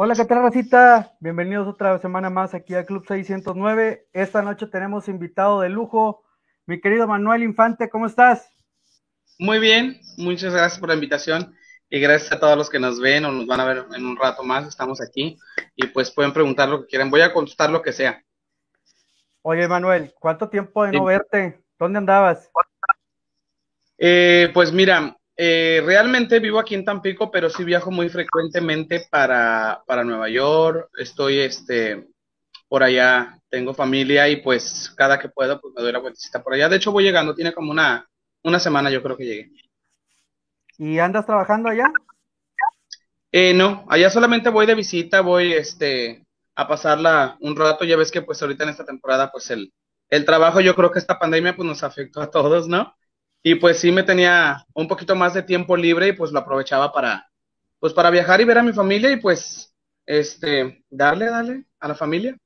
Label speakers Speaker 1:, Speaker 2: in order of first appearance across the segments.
Speaker 1: Hola, ¿qué tal, Racita? Bienvenidos otra semana más aquí al Club 609. Esta noche tenemos invitado de lujo, mi querido Manuel Infante, ¿cómo estás?
Speaker 2: Muy bien, muchas gracias por la invitación y gracias a todos los que nos ven o nos van a ver en un rato más, estamos aquí y pues pueden preguntar lo que quieran, voy a contestar lo que sea.
Speaker 1: Oye, Manuel, ¿cuánto tiempo de no verte? ¿Dónde andabas?
Speaker 2: Eh, pues mira, eh, realmente vivo aquí en Tampico, pero sí viajo muy frecuentemente para, para Nueva York. Estoy este, por allá, tengo familia y pues cada que puedo pues me doy la vueltecita por allá. De hecho voy llegando, tiene como una, una semana yo creo que llegué.
Speaker 1: ¿Y andas trabajando allá?
Speaker 2: Eh, no, allá solamente voy de visita, voy este, a pasarla un rato. Ya ves que pues ahorita en esta temporada pues el, el trabajo, yo creo que esta pandemia pues nos afectó a todos, ¿no? Y pues sí me tenía un poquito más de tiempo libre y pues lo aprovechaba para, pues para viajar y ver a mi familia y pues, este, darle, darle a la familia.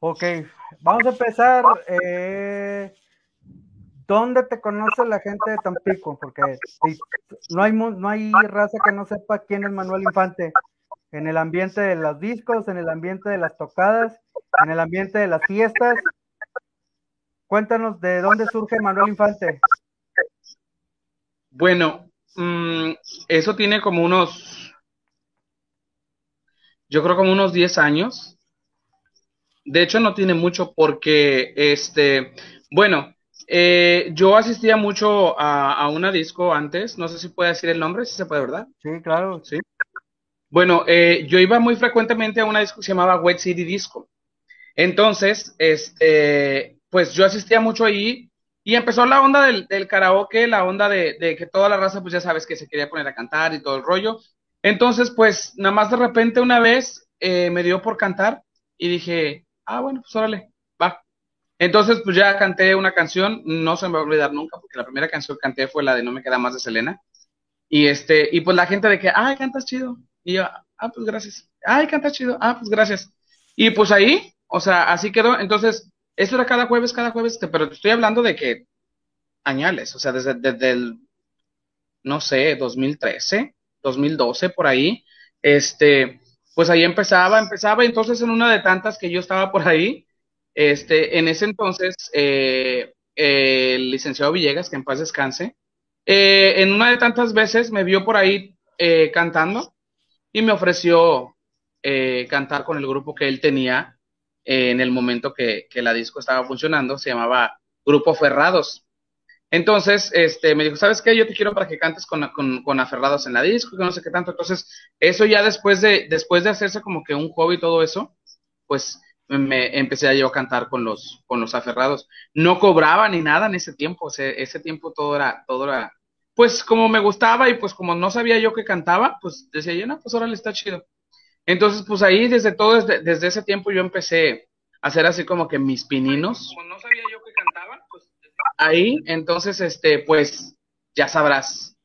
Speaker 1: Ok, vamos a empezar. Eh, ¿Dónde te conoce la gente de Tampico? Porque no, hay, no hay raza que no sepa quién es Manuel Infante. En el ambiente de los discos, en el ambiente de las tocadas, en el ambiente de las fiestas, Cuéntanos de dónde surge Manuel Infante.
Speaker 2: Bueno, mm, eso tiene como unos, yo creo como unos 10 años. De hecho, no tiene mucho porque, este, bueno, eh, yo asistía mucho a, una disco antes, no sé si puede decir el nombre, si se puede, ¿verdad?
Speaker 1: Sí, claro.
Speaker 2: Sí. Bueno, eh, yo iba muy frecuentemente a una disco que se llamaba Wet City Disco. Entonces, este, pues yo asistía mucho ahí y empezó la onda del, karaoke, la onda de, que toda la raza, pues ya sabes que se quería poner a cantar y todo el rollo. Entonces, pues nada más de repente una vez eh, me dio por cantar y dije, ah, bueno, pues órale, va. Entonces, pues ya canté una canción, no se me va a olvidar nunca, porque la primera canción que canté fue la de No me queda más de Selena. Y este, y pues la gente de que, ay, cantas chido. Y yo, ah, pues gracias. Ay, cantas chido. Ah, pues gracias. Y pues ahí, o sea, así quedó. Entonces, eso era cada jueves, cada jueves, pero estoy hablando de que añales, o sea, desde, desde el, no sé, 2013, 2012, por ahí, este, pues ahí empezaba, empezaba, entonces en una de tantas que yo estaba por ahí, este, en ese entonces, eh, el licenciado Villegas, que en paz descanse, eh, en una de tantas veces me vio por ahí eh, cantando y me ofreció cantar con el grupo que él tenía en el momento que, la disco estaba funcionando, se llamaba Grupo Ferrados. Entonces, este, me dijo, ¿sabes qué? Yo te quiero para que cantes con, con, Aferrados en la disco, que no sé qué tanto. Entonces, eso ya después de, después de hacerse como que un hobby y todo eso, pues me empecé a yo a cantar con los, con los Aferrados. No cobraba ni nada en ese tiempo, ese tiempo todo era, todo era, pues como me gustaba y pues como no sabía yo que cantaba, pues decía yo, no, pues órale, está chido. Entonces, pues ahí desde todo, desde, ese tiempo yo empecé a hacer así como que mis pininos. Como no sabía yo que cantaba, pues ahí, entonces, este, pues ya sabrás,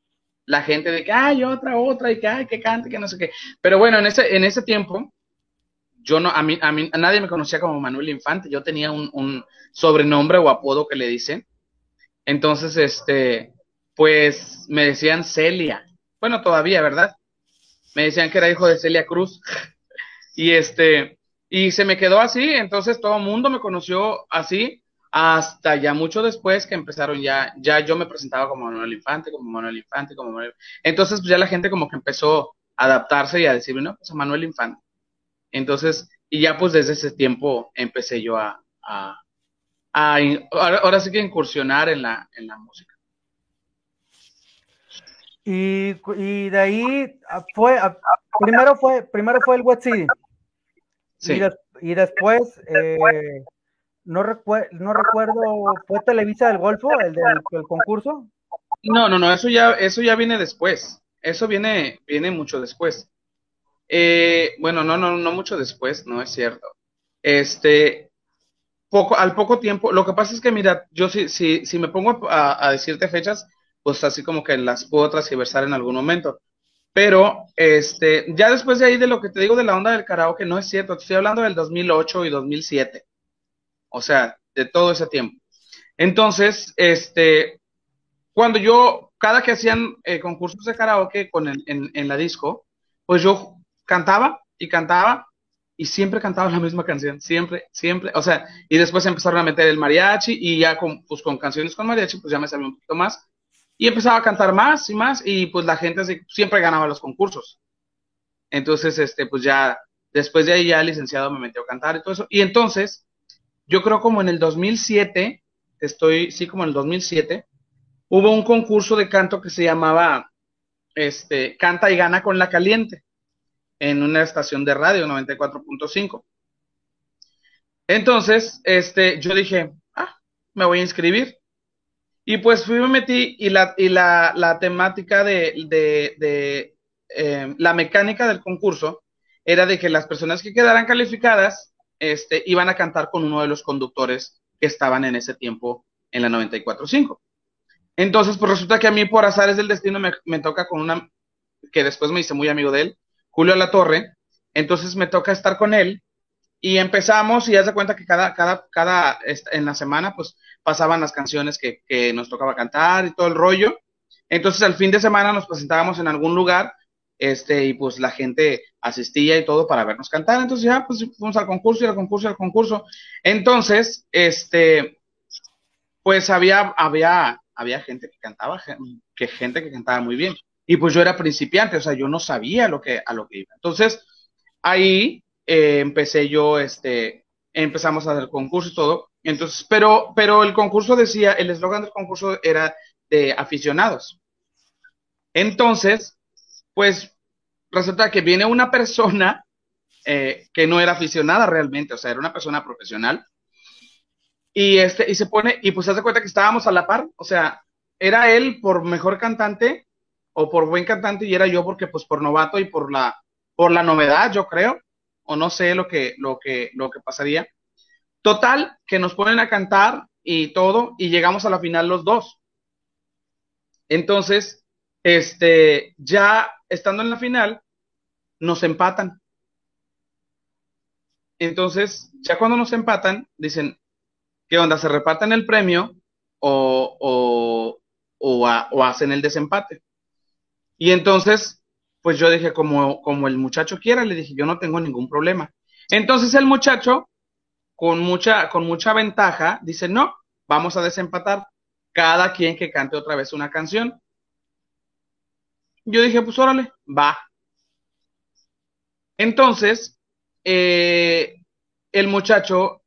Speaker 2: la gente de que hay otra, otra, y que hay que cante, que no sé qué. Pero bueno, en ese, en ese tiempo, yo no, a mí, a mí, a nadie me conocía como Manuel Infante, yo tenía un, un sobrenombre o apodo que le dicen. Entonces, este, pues me decían Celia. Bueno, todavía, ¿verdad? Me decían que era hijo de Celia Cruz. y este, y se me quedó así, entonces todo el mundo me conoció así, hasta ya mucho después que empezaron ya, ya yo me presentaba como Manuel Infante, como Manuel Infante, como Manuel. Entonces, pues ya la gente como que empezó a adaptarse y a decirme, no, pues a Manuel Infante. Entonces, y ya pues desde ese tiempo empecé yo a, a, ahora, sí que incursionar en la, en la música.
Speaker 1: Y, y de ahí ah, fue, ah, primero fue, primero fue el West City. Sí. Y, después, eh, no, no recuerdo, ¿fue Televisa del Golfo, el del concurso?
Speaker 2: No, no, no, eso ya, eso ya viene después. Eso viene, viene mucho después. Eh, bueno, no, no, no mucho después, no es cierto. Este, poco, al poco tiempo, lo que pasa es que, mira, yo si, si, si me pongo a, a decirte fechas, pues así como que las puedo transversar en algún momento. Pero, este, ya después de ahí de lo que te digo de la onda del karaoke, no es cierto, estoy hablando del 2008 y 2007. O sea, de todo ese tiempo. Entonces, este, cuando yo, cada que hacían eh, concursos de karaoke con en, en, la disco, pues yo cantaba y cantaba y siempre cantaba la misma canción, siempre, siempre, o sea, y después empezaron a meter el mariachi y ya con, pues, con canciones con mariachi, pues ya me sabía un poquito más y empezaba a cantar más y más y pues la gente siempre ganaba los concursos. Entonces, este, pues ya, después de ahí ya el licenciado me metió a cantar y todo eso. Y entonces, yo creo como en el 2007, estoy, sí, como en el 2007, hubo un concurso de canto que se llamaba, este, Canta y Gana con la Caliente, en una estación de radio, 94.5. Entonces, este, yo dije, ah, me voy a inscribir. Y pues fui, me metí y la, y la, la temática de, de, de eh, la mecánica del concurso era de que las personas que quedaran calificadas este, iban a cantar con uno de los conductores que estaban en ese tiempo en la 94.5. Entonces, pues resulta que a mí por azares del destino me, me, toca con una que después me hice muy amigo de él, Julio La Torre. Entonces me toca estar con él y empezamos y ya se cuenta que cada, cada, cada, en la semana, pues pasaban las canciones que, nos tocaba cantar y todo el rollo. Entonces al fin de semana nos presentábamos en algún lugar este, y pues la gente asistía y todo para vernos cantar. Entonces ya, pues fuimos al concurso y al concurso y al concurso. Entonces, este, pues había, había, había gente que cantaba, que gente que cantaba muy bien. Y pues yo era principiante, o sea, yo no sabía lo que, a lo que iba. Entonces, ahí eh, empecé yo, este, empezamos a hacer concurso y todo. Entonces, pero, pero el concurso decía, el eslogan del concurso era de aficionados. Entonces, pues resulta que viene una persona eh, que no era aficionada realmente, o sea, era una persona profesional. Y, este, y se pone, y pues se hace cuenta que estábamos a la par, o sea, era él por mejor cantante o por buen cantante y era yo porque pues por novato y por la, por la novedad, yo creo, o no sé lo que, lo que, lo que pasaría. Total, que nos ponen a cantar y todo, y llegamos a la final los dos. Entonces, este, ya estando en la final, nos empatan. Entonces, ya cuando nos empatan, dicen, ¿qué onda? ¿Se reparten el premio o, o, o, hacen el desempate? Y entonces, pues yo dije, como, como el muchacho quiera, le dije, yo no tengo ningún problema. Entonces el muchacho, con mucha, con mucha ventaja, dice, no, vamos a desempatar cada quien que cante otra vez una canción. Yo dije, pues órale, va. Entonces, eh, el muchacho,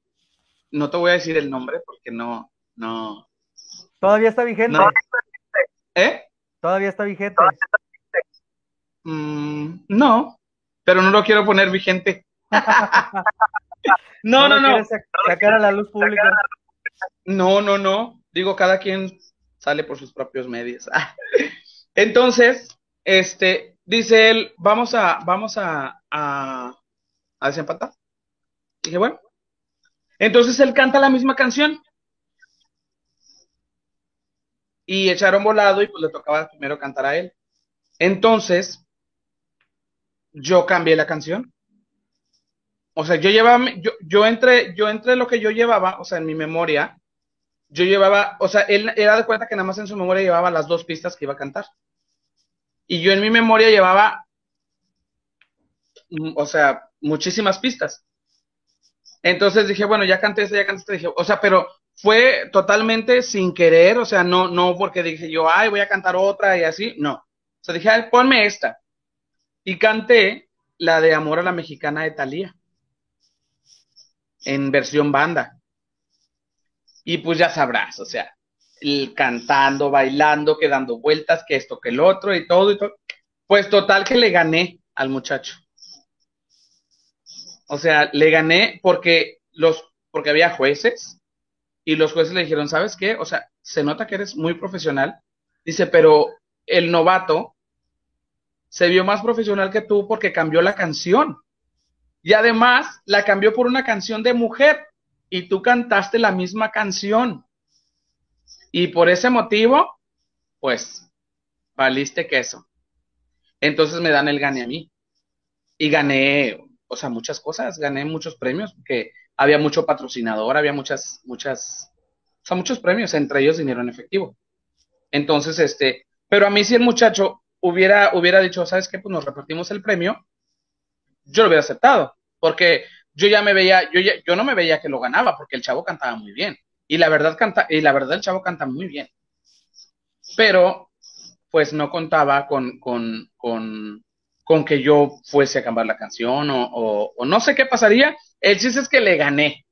Speaker 2: no te voy a decir el nombre porque no, no.
Speaker 1: Todavía está vigente.
Speaker 2: ¿Eh?
Speaker 1: Todavía está vigente.
Speaker 2: Mm, no, pero no lo quiero poner vigente. no, no, no.
Speaker 1: Sacar a la luz pública.
Speaker 2: No, no, no. Digo, cada quien sale por sus propios medios. Entonces, este, dice él, vamos a, vamos a, a, a desempatar. Dije, bueno. Entonces él canta la misma canción. Y echaron volado y pues le tocaba primero cantar a él. Entonces, yo cambié la canción. O sea, yo llevaba, yo, yo entre, yo entre lo que yo llevaba, o sea, en mi memoria, yo llevaba, o sea, él era de cuenta que nada más en su memoria llevaba las dos pistas que iba a cantar. Y yo en mi memoria llevaba, mm, o sea, muchísimas pistas. Entonces dije, bueno, ya canté esta, ya canté esta, dije, o sea, pero fue totalmente sin querer, o sea, no, no porque dije yo, ay, voy a cantar otra y así, no. O sea, dije, ay, ponme esta. Y canté la de Amor a la Mexicana de Thalía, en versión banda. Y pues ya sabrás, o sea, cantando, bailando, que dando vueltas, que esto, que el otro y todo y todo. Pues total que le gané al muchacho. O sea, le gané porque los, porque había jueces y los jueces le dijeron, ¿sabes qué? O sea, se nota que eres muy profesional. Dice, pero el novato se vio más profesional que tú porque cambió la canción. Y además la cambió por una canción de mujer y tú cantaste la misma canción. Y por ese motivo, pues, valiste queso. Entonces me dan el gane a mí. Y gané, o sea, muchas cosas, gané muchos premios, porque había mucho patrocinador, había muchas, muchas, o sea, muchos premios, entre ellos dinero en efectivo. Entonces, este, pero a mí si el muchacho hubiera, hubiera dicho, ¿sabes qué? Pues nos repartimos el premio, yo lo hubiera aceptado, porque yo ya me veía, yo, ya, yo no me veía que lo ganaba, porque el chavo cantaba muy bien. Y la verdad canta, y la verdad el chavo canta muy bien. Pero, pues no contaba con, con, con, con que yo fuese a cambiar la canción o, o, no sé qué pasaría. El chiste es que le gané.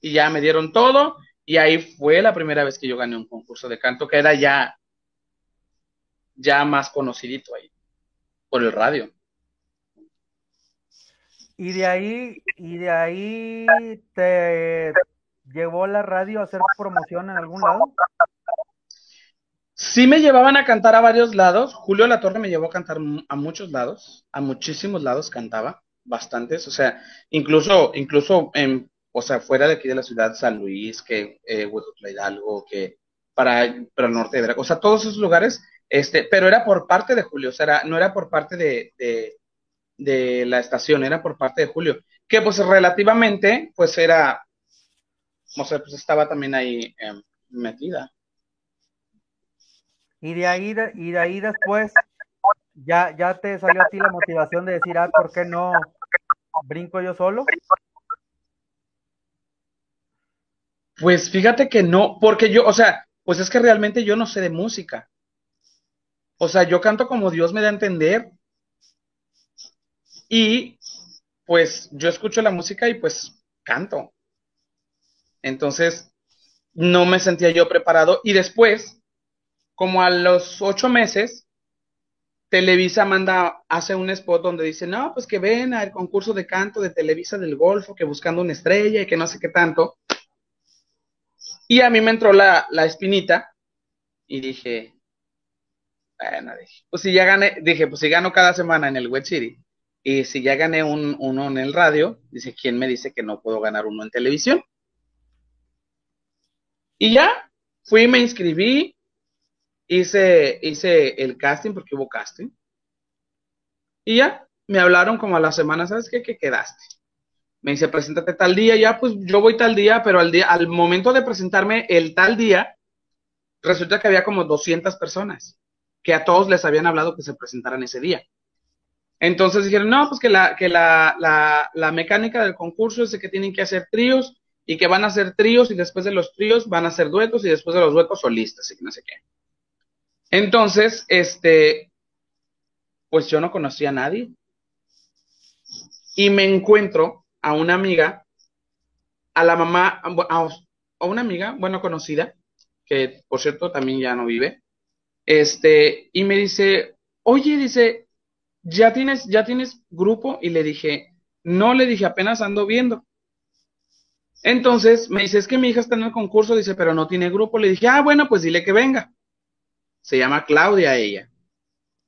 Speaker 2: Y ya me dieron todo. Y ahí fue la primera vez que yo gané un concurso de canto, que era ya, ya más conocidito ahí, por el radio.
Speaker 1: Y de ahí, y de ahí te llevó la radio a hacer promoción en algún lado.
Speaker 2: Sí me llevaban a cantar a varios lados. Julio La Torre me llevó a cantar a muchos lados, a muchísimos lados cantaba, bastantes. O sea, incluso, incluso en, o sea, fuera de aquí de la ciudad, San Luis, que eh, Hidalgo, que para, para el norte de Veracruz, o sea, todos esos lugares, este, pero era por parte de Julio, o sea, no era por parte de, de, la estación, era por parte de Julio, que pues relativamente, pues era, o sea, pues estaba también ahí em, metida.
Speaker 1: Y de ahí, y de ahí después, ya, ya te salió a ti la motivación de decir, ah, ¿por qué no brinco yo solo?
Speaker 2: Pues fíjate que no, porque yo, o sea, pues es que realmente yo no sé de música. O sea, yo canto como Dios me da a entender. Y pues yo escucho la música y pues canto. Entonces, no me sentía yo preparado. Y después, como a los ocho meses, Televisa manda, hace un spot donde dice, no, pues que ven al concurso de canto de Televisa del Golfo, que buscando una estrella y que no sé qué tanto. Y a mí me entró la, espinita y dije, bueno, pues si ya gané, dije, pues si gano cada semana en el Web City y si ya gané un, uno en el radio, dice, ¿quién me dice que no puedo ganar uno en televisión? Y ya, fui, me inscribí, hice, hice el casting porque hubo casting. Y ya, me hablaron como a la semana, ¿sabes qué? Que quedaste. Me dice, preséntate tal día, ya pues yo voy tal día, pero al al momento de presentarme el tal día, resulta que había como 200 personas que a todos les habían hablado que se presentaran ese día. Entonces dijeron, no, pues que la, que la, la, la mecánica del concurso es de que tienen que hacer tríos y que van a hacer tríos y después de los tríos van a hacer duetos y después de los duetos solistas y no sé qué. Entonces, este, pues yo no conocía a nadie. Y me encuentro a una amiga, a la mamá, a, una amiga, bueno, conocida, que por cierto también ya no vive, este, y me dice, oye, dice, ¿ya tienes, ya tienes grupo? Y le dije, no, le dije, apenas ando viendo. Entonces me dice, es que mi hija está en el concurso, dice, pero no tiene grupo. Le dije, ah, bueno, pues dile que venga. Se llama Claudia ella.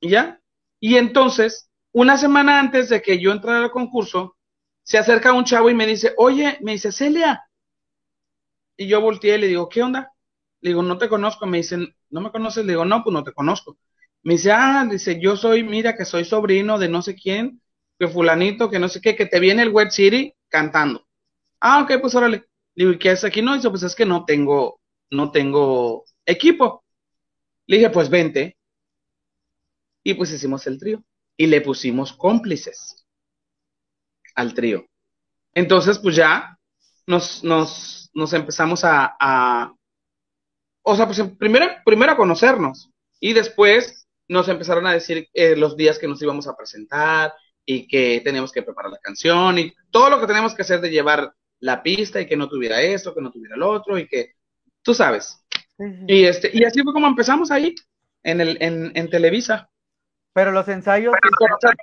Speaker 2: ¿Y ya? Y entonces, una semana antes de que yo entrara al concurso, se acerca un chavo y me dice, oye, me dice, Celia. Y yo volteé y le digo, ¿qué onda? Le digo, no te conozco. Me dicen, ¿no me conoces? Le digo, no, pues no te conozco. Me dice, ah, dice, yo soy, mira, que soy sobrino de no sé quién, que fulanito, que no sé qué, que te viene el Web City cantando. Ah, ok, pues órale. Le digo, ¿y qué haces aquí? No, dice, pues es que no tengo, no tengo equipo. Le dije, pues vente. Y pues hicimos el trío. Y le pusimos cómplices al trío. Entonces, pues ya nos, nos, nos empezamos a, a, o sea, pues primero, primero a conocernos. Y después nos empezaron a decir eh, los días que nos íbamos a presentar y que teníamos que preparar la canción y todo lo que tenemos que hacer de llevar la pista y que no tuviera esto, que no tuviera lo otro y que tú sabes. Y este y así fue como empezamos ahí en el en, en Televisa.
Speaker 1: Pero los ensayos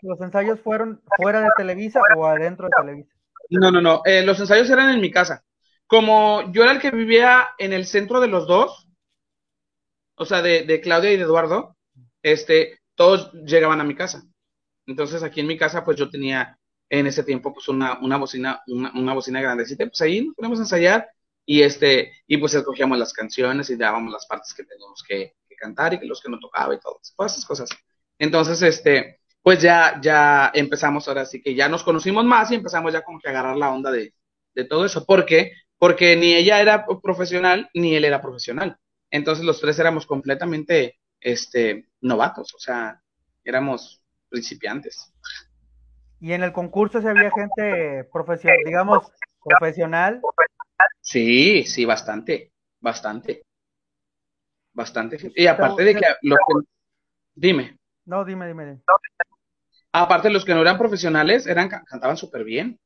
Speaker 1: los ensayos fueron fuera de Televisa o adentro de Televisa.
Speaker 2: No, no, no, eh, los ensayos eran en mi casa. Como yo era el que vivía en el centro de los dos, o sea, de, de Claudia y de Eduardo, este, todos llegaban a mi casa. Entonces aquí en mi casa, pues yo tenía en ese tiempo pues una, una bocina, una, una bocina grandecita, pues ahí nos ponemos a ensayar y este, y pues escogíamos las canciones y dábamos las partes que teníamos que, cantar y los que no tocaba y todas esas cosas. Entonces, este, pues ya, ya empezamos ahora sí que ya nos conocimos más y empezamos ya como que a agarrar la onda de, de todo eso. ¿Por qué? Porque ni ella era profesional, ni él era profesional. Entonces los tres éramos completamente, este, novatos, o sea, éramos principiantes.
Speaker 1: ¿Y en el concurso si había gente profesional, digamos, profesional?
Speaker 2: Sí, sí, bastante, bastante. Bastante. Y aparte de que los que... Dime.
Speaker 1: No, dime, dime.
Speaker 2: Aparte, los que no eran profesionales eran cantaban súper bien.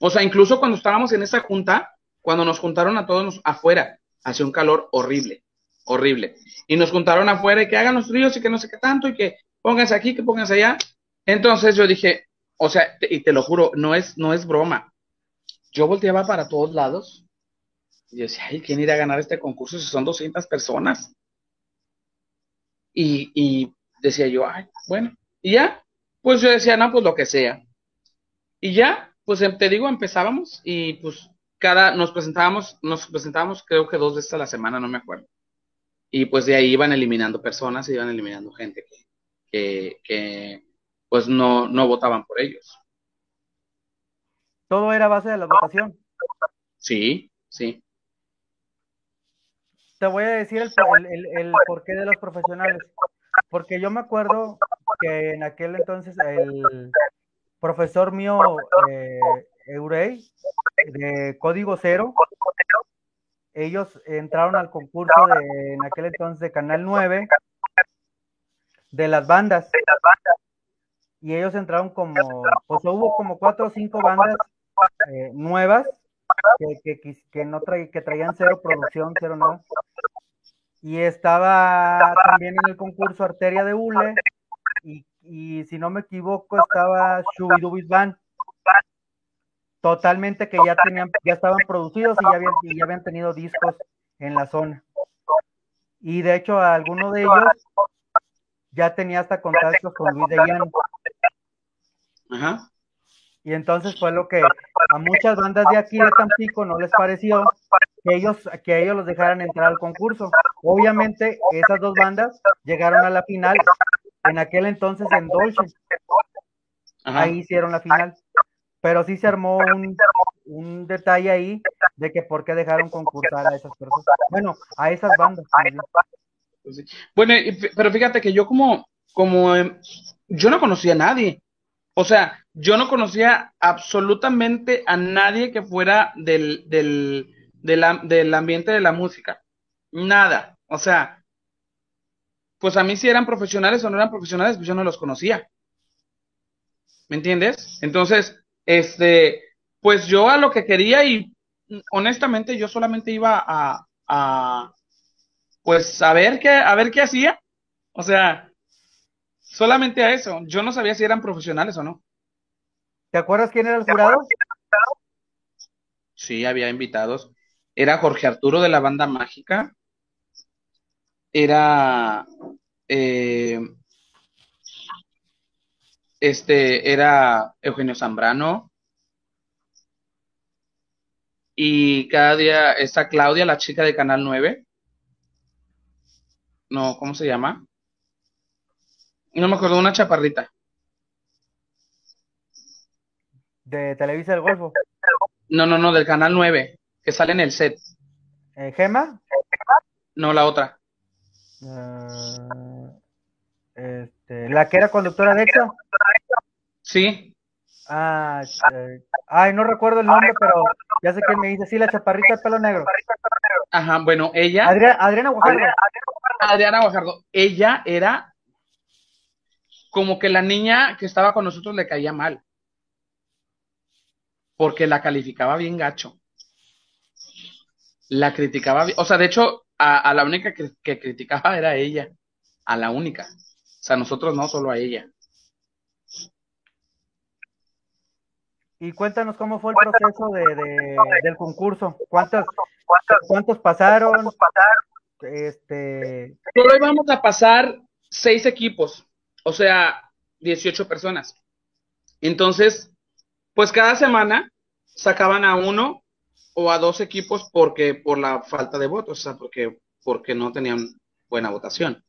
Speaker 2: O sea, incluso cuando estábamos en esa junta, cuando nos juntaron a todos afuera, hacía un calor horrible, horrible. Y nos juntaron afuera y que hagan los tríos y que no sé qué tanto y que pónganse aquí, que pónganse allá. Entonces yo dije, o sea, y te lo juro, no es, no es broma. Yo volteaba para todos lados y decía, ay, ¿quién irá a ganar este concurso si son 200 personas? Y, y decía yo, ay, bueno, y ya, pues yo decía, no, pues lo que sea. Y ya, pues em, te digo, empezábamos y pues cada, nos presentábamos, nos presentábamos creo que dos veces a la semana, no me acuerdo. Y pues de ahí iban eliminando personas, iban eliminando gente que, que pues no, no votaban por ellos.
Speaker 1: Todo era base de la votación.
Speaker 2: Sí, sí.
Speaker 1: Te voy a decir el, el, porqué de los profesionales. Porque yo me acuerdo que en aquel entonces el profesor mío, eh, Eurey, de Código Cero, ellos entraron al concurso de, en aquel entonces de Canal 9 de las bandas y ellos entraron como, pues hubo como cuatro o cinco bandas eh, nuevas que, que, que, no que traían cero producción, cero nada. Y estaba también en el concurso Arteria de Hule, y, y si no me equivoco, estaba Shubidubis Band. Totalmente que ya tenían, ya estaban producidos y ya habían, y ya habían tenido discos en la zona. Y de hecho, alguno de ellos ya tenía hasta contactos con Luis de Llano. Ajá. Y entonces fue lo que a muchas bandas de aquí de Tampico no les pareció que ellos, que ellos los dejaran entrar al concurso. Obviamente, esas dos bandas llegaron a la final en aquel entonces en Dolce. Ahí hicieron la final. Pero sí se armó un, un, detalle ahí de que por qué dejaron concursar a esas personas. Bueno, a esas bandas.
Speaker 2: Pues bueno, pero fíjate que yo como, como em, yo no conocía a nadie. O sea, yo no conocía absolutamente a nadie que fuera del, del, del ambiente de la música. Nada. O sea, pues a mí si eran profesionales o no eran profesionales, pues yo no los conocía. ¿Me entiendes? Entonces, este, pues yo a lo que quería y honestamente yo solamente iba a, a pues a ver qué, a ver qué hacía. O sea, Solamente a eso. Yo no sabía si eran profesionales o no.
Speaker 1: ¿Te acuerdas quién era el jurado?
Speaker 2: Sí, había invitados. Era Jorge Arturo de la banda mágica. Era eh, este era Eugenio Zambrano. Y cada día está Claudia, la chica de Canal 9. No, ¿cómo se llama? No me acuerdo, una chaparrita.
Speaker 1: ¿De Televisa del Golfo?
Speaker 2: No, no, no, del Canal 9, que sale en el set.
Speaker 1: ¿Eh, ¿Gema?
Speaker 2: No, la otra.
Speaker 1: Ah, este, ¿La que era conductora de EXA?
Speaker 2: Sí.
Speaker 1: Ah, ay, no recuerdo el nombre, pero ya sé que me dice, sí, la chaparrita de pelo negro.
Speaker 2: Ajá, bueno, ella.
Speaker 1: Adriana Guajardo.
Speaker 2: Adriana Guajardo. Ella era como que la niña que estaba con nosotros le caía mal. Porque la calificaba bien gacho. La criticaba, o sea, de hecho, a, la única que, criticaba era ella. A la única. Sea, nosotros no, solo a ella.
Speaker 1: Y cuéntanos cómo fue el proceso de, del concurso. ¿Cuántos, ¿Cuántos pasaron? Este...
Speaker 2: Solo íbamos a pasar seis equipos o sea, 18 personas. Entonces, pues cada semana sacaban a uno o a dos equipos porque por la falta de votos, o sea, porque, porque no tenían buena votación.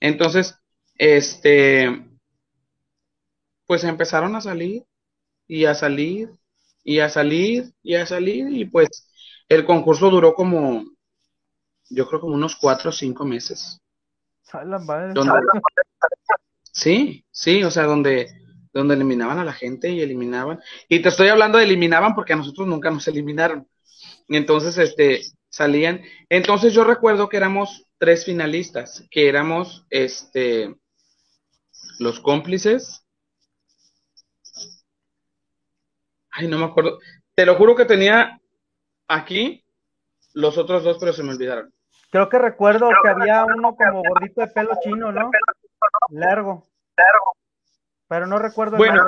Speaker 2: Entonces, este, pues empezaron a salir y a salir y a salir y a salir y pues el concurso duró como, yo creo como unos cuatro o cinco meses.
Speaker 1: Donde,
Speaker 2: Sí, sí, o sea, donde, donde eliminaban a la gente y eliminaban. Y te estoy hablando de eliminaban porque a nosotros nunca nos eliminaron. Entonces, este, salían. Entonces yo recuerdo que éramos tres finalistas, que éramos, este, los cómplices. Ay, no me acuerdo. Te lo juro que tenía aquí los otros dos, pero se me olvidaron.
Speaker 1: Creo que recuerdo que había uno como gordito de pelo chino, ¿no? Largo. Largo. Pero no recuerdo.
Speaker 2: Bueno,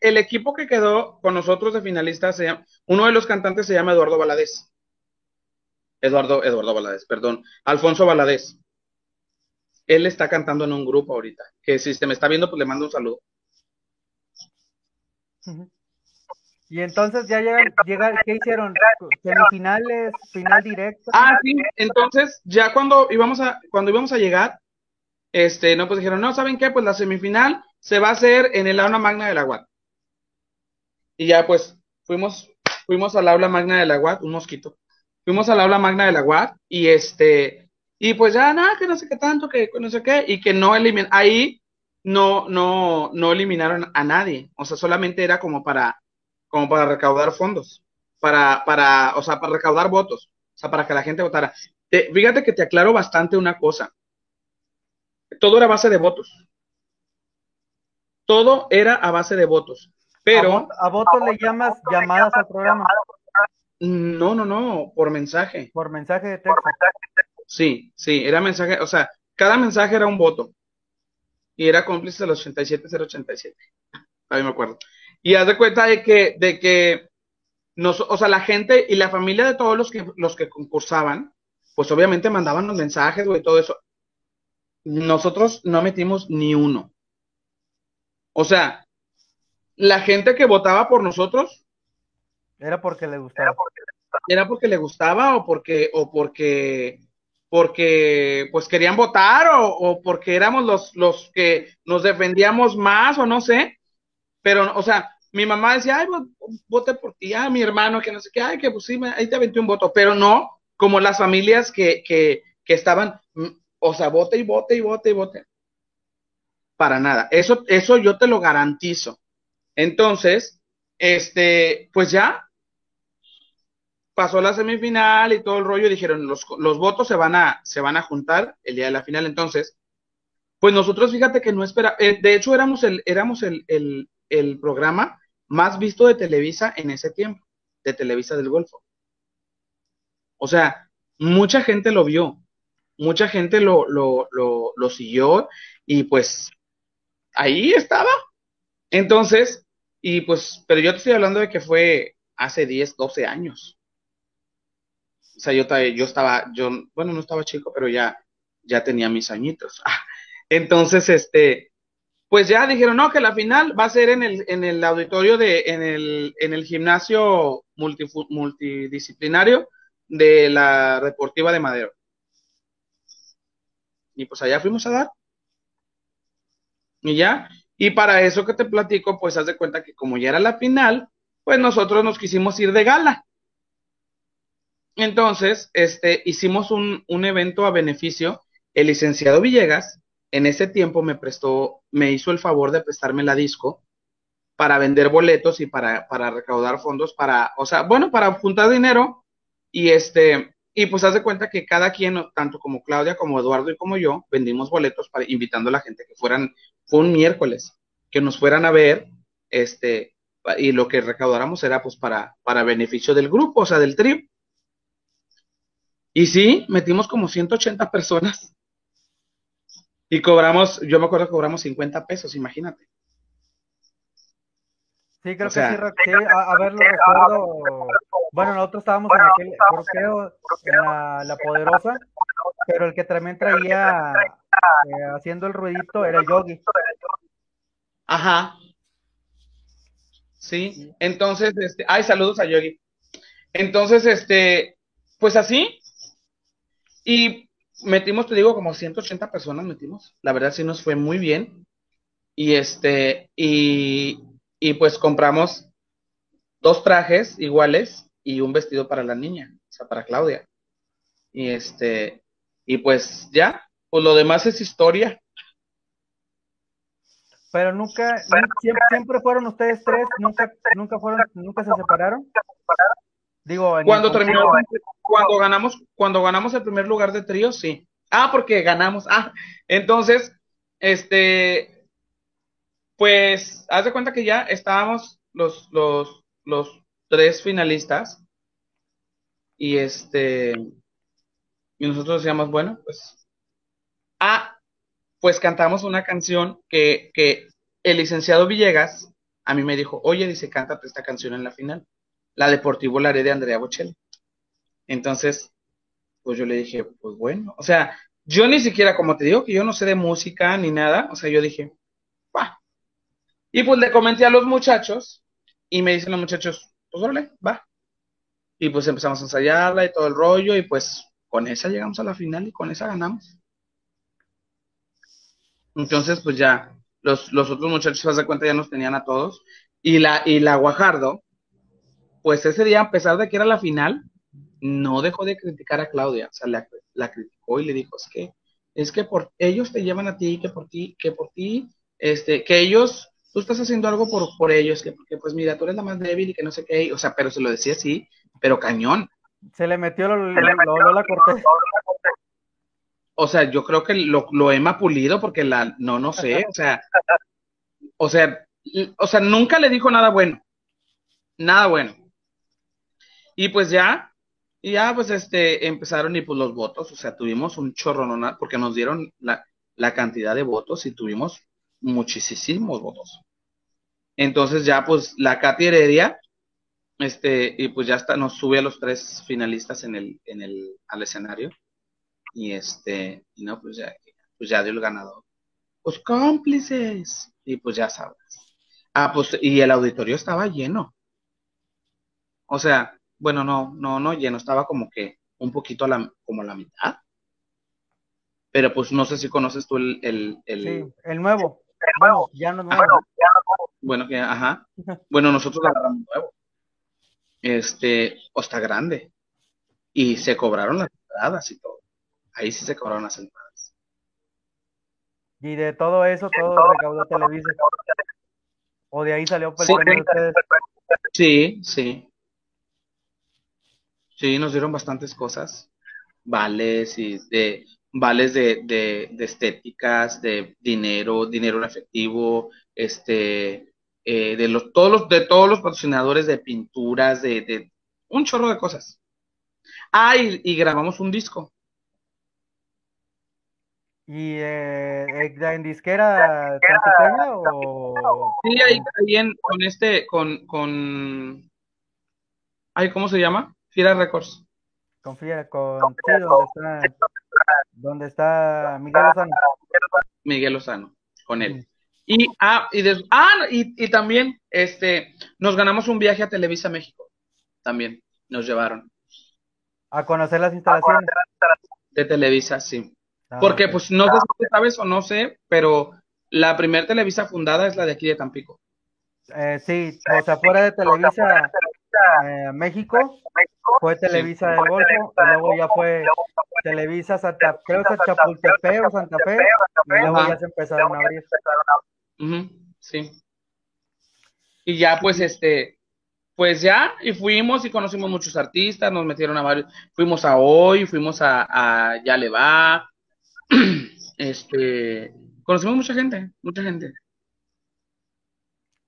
Speaker 2: el, equipo que quedó con nosotros de finalistas, se llama, uno de los cantantes se llama Eduardo Valadez. Eduardo, Eduardo Valadez, perdón. Alfonso Valadez. Él está cantando en un grupo ahorita. Que si se me está viendo, pues le mando un saludo.
Speaker 1: Y entonces ya llegan, llega, ¿qué hicieron? ¿Semifinales? ¿Final directo?
Speaker 2: Ah, sí, entonces ya cuando íbamos a, cuando íbamos a llegar, este, no, pues dijeron, no, ¿saben qué? Pues la semifinal se va a hacer en el aula magna de la UAT. Y ya pues fuimos, fuimos al aula magna de la UAT, un mosquito. Fuimos al aula magna de la UAT y este, y pues ya nada, que no sé qué tanto, que no sé qué, y que no eliminaron, ahí no, no, no eliminaron a nadie. O sea, solamente era como para, como para recaudar fondos, para, para, o sea, para recaudar votos, o sea, para que la gente votara. fíjate que te aclaro bastante una cosa. Todo era base de votos todo era a base de votos. Pero.
Speaker 1: ¿A, votos le llamas llamadas al programa?
Speaker 2: No, no, no, por mensaje.
Speaker 1: Por mensaje de texto.
Speaker 2: Sí, sí, era mensaje, o sea, cada mensaje era un voto. Y era cómplice del 87087. A mí me acuerdo. Y haz de cuenta de que, de que nos, o sea, la gente y la familia de todos los que, los que concursaban, pues obviamente mandaban los mensajes, y todo eso. Nosotros no metimos ni uno. O sea, la gente que votaba por nosotros.
Speaker 1: Era porque le gustaba.
Speaker 2: Era porque le gustaba o porque, o porque, porque pues querían votar o, porque éramos los, los que nos defendíamos más o no sé. Pero, o sea, mi mamá decía, ay, vote por ti, ay, mi hermano, que no sé qué, ay, que pues sí, ahí te aventé un voto, pero no como las familias que, que, que estaban, mm, o sea, vote y vote y vote y vote para nada. Eso, eso yo te lo garantizo. Entonces, este, pues ya pasó la semifinal y todo el rollo, dijeron, los, los votos se van, a, se van a juntar el día de la final. Entonces, pues nosotros fíjate que no espera, eh, de hecho éramos el, éramos el, el, el programa más visto de Televisa en ese tiempo, de Televisa del Golfo. O sea, mucha gente lo vio, mucha gente lo, lo, lo, lo siguió y pues ahí estaba. Entonces, y pues, pero yo te estoy hablando de que fue hace 10, 12 años. O sea, yo, estaba, yo, bueno, no estaba chico, pero ya, ya tenía mis añitos. Entonces, este, pues ya dijeron, no, que la final va a ser en el, en el auditorio de, en el, en el gimnasio multidisciplinario de la Deportiva de Madero. Y pues allá fuimos a dar. Y ya, y para eso que te platico, pues haz de cuenta que como ya era la final, pues nosotros nos quisimos ir de gala. Entonces, este, hicimos un, un evento a beneficio. El licenciado Villegas, en ese tiempo me prestó, me hizo el favor de prestarme la disco para vender boletos y para, para recaudar fondos para, o sea, bueno, para juntar dinero y este, y pues haz de cuenta que cada quien, tanto como Claudia, como Eduardo y como yo, vendimos boletos para invitando a la gente que fueran, fue un miércoles, que nos fueran a ver, este, y lo que recaudáramos era pues para, para beneficio del grupo, o sea, del trío. Y sí, metimos como 180 personas. Y cobramos, yo me acuerdo que cobramos 50 pesos, imagínate.
Speaker 1: Sí, creo que sí, a, ver, lo recuerdo. Bueno, nosotros estábamos en aquel, creo, en la, la, Poderosa, pero el que también traía eh, haciendo el ruidito era Yogi.
Speaker 2: Ajá. Sí, entonces, este, ay, saludos a Yogi. Entonces, este, pues así, y metimos, te digo, como 180 personas metimos. La verdad sí nos fue muy bien. Y este, y y pues compramos dos trajes iguales y un vestido para la niña, o sea, para Claudia. Y este, y pues ya, pues lo demás es historia.
Speaker 1: Pero nunca, siempre, siempre fueron ustedes tres, nunca, nunca fueron, nunca se separaron.
Speaker 2: Digo, cuando terminó, cuando ganamos, cuando ganamos el primer lugar de trío, sí. Ah, porque ganamos. Ah, entonces, este, pues, haz de cuenta que ya estábamos los, los, los tres finalistas. Y este, y nosotros decíamos, bueno, pues, ah, pues cantamos una canción que, que el licenciado Villegas a mí me dijo, oye, dice, cántate esta canción en la final, la Deportivo Laré de Andrea Bocelli. Entonces, pues yo le dije, pues bueno, o sea, yo ni siquiera, como te digo, que yo no sé de música ni nada, o sea, yo dije, va. Y pues le comenté a los muchachos y me dicen los muchachos, pues órale, va. Y pues empezamos a ensayarla y todo el rollo y pues con esa llegamos a la final y con esa ganamos. Entonces, pues ya, los, los otros muchachos, haz de cuenta, ya nos tenían a todos. Y la, y la Guajardo, pues ese día, a pesar de que era la final, no dejó de criticar a Claudia. O sea, la, la criticó y le dijo, es que, es que por ellos te llevan a ti, que por ti, que por ti, este, que ellos, tú estás haciendo algo por, por ellos, que porque pues mira, tú eres la más débil y que no sé qué, o sea, pero se lo decía así, pero cañón.
Speaker 1: Se le metió lo, lo, lo, la corté
Speaker 2: o sea, yo creo que lo, lo he pulido porque la, no, no sé, o sea, o sea, o sea, nunca le dijo nada bueno, nada bueno. Y pues ya, y ya pues este, empezaron y pues los votos, o sea, tuvimos un chorro, ¿no? porque nos dieron la, la cantidad de votos y tuvimos muchísimos votos. Entonces ya pues la Katy Heredia, este, y pues ya está, nos sube a los tres finalistas en el, en el, al escenario y este, y no, pues ya, pues ya dio el ganador. Pues cómplices, y pues ya sabes. Ah, pues, y el auditorio estaba lleno. O sea, bueno, no, no, no lleno, estaba como que un poquito a la, como la mitad. Pero pues no sé si conoces tú el, el, el...
Speaker 1: Sí, el nuevo. Bueno, ya no es nuevo.
Speaker 2: Bueno, que, ajá. Bueno, nosotros lo agarramos nuevo. Este, o está grande. Y se cobraron las entradas y todo ahí sí se cobraron las entradas.
Speaker 1: Y de todo eso, todo recaudó Televisa. O de ahí salió
Speaker 2: sí, Sí, sí. Sí, nos dieron bastantes cosas. Vales y de vales de, de, estéticas, de dinero, dinero en efectivo, este, eh, de los, todos los, de todos los patrocinadores de pinturas, de, de un chorro de cosas. Ah, y grabamos un disco.
Speaker 1: ¿Y eh, en disquera tan o...?
Speaker 2: Sí, ahí, ahí con este, con, con... Ay, ¿cómo se llama? Fiera Records.
Speaker 1: Con Fiera, con... Sí, donde está, donde está Miguel Lozano.
Speaker 2: Miguel Lozano, con él. Y, ah, y, ah, y, y también, este, nos ganamos un viaje a Televisa México. También, nos llevaron.
Speaker 1: A conocer las instalaciones.
Speaker 2: De Televisa, sí. Ah, Porque, pues, no sé si sabes o no sé, pero la primera Televisa fundada es la de aquí de Tampico.
Speaker 1: Eh, sí, o sea, fuera de Televisa eh, México, fue Televisa del Golfo, y luego ya fue Televisa Santa, creo que Chapultepec o Santa Fe, y luego ya se empezaron a abrir.
Speaker 2: sí. Y ya, pues, este, pues ya, y fuimos y conocimos muchos artistas, nos metieron a varios, fuimos a Hoy, fuimos a, a Ya Le Va, este, conocimos mucha gente, mucha gente.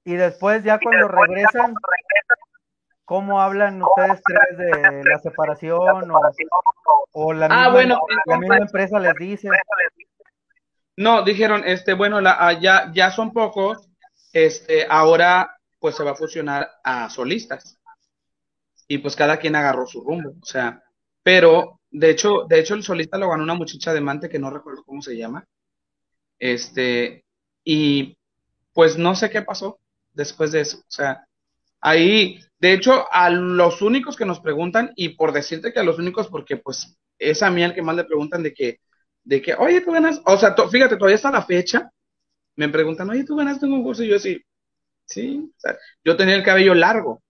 Speaker 1: Y después ya cuando regresan, ¿cómo hablan ustedes tres de la separación o, la, ah, misma, la misma empresa les dice?
Speaker 2: No, dijeron, este, bueno, la, ah, ya, ya son pocos, este, ahora pues se va a fusionar a solistas. Y pues cada quien agarró su rumbo, o sea, pero de hecho, de hecho, el solista lo ganó una muchacha de Mante que no recuerdo cómo se llama. Este, y pues no sé qué pasó después de eso. O sea, ahí, de hecho, a los únicos que nos preguntan, y por decirte que a los únicos, porque pues es a mí el que más le preguntan de que, de que, oye, tú ganas, o sea, fíjate, todavía está la fecha, me preguntan, oye, tú ganaste un concurso, y yo sí, sí, o sea, yo tenía el cabello largo,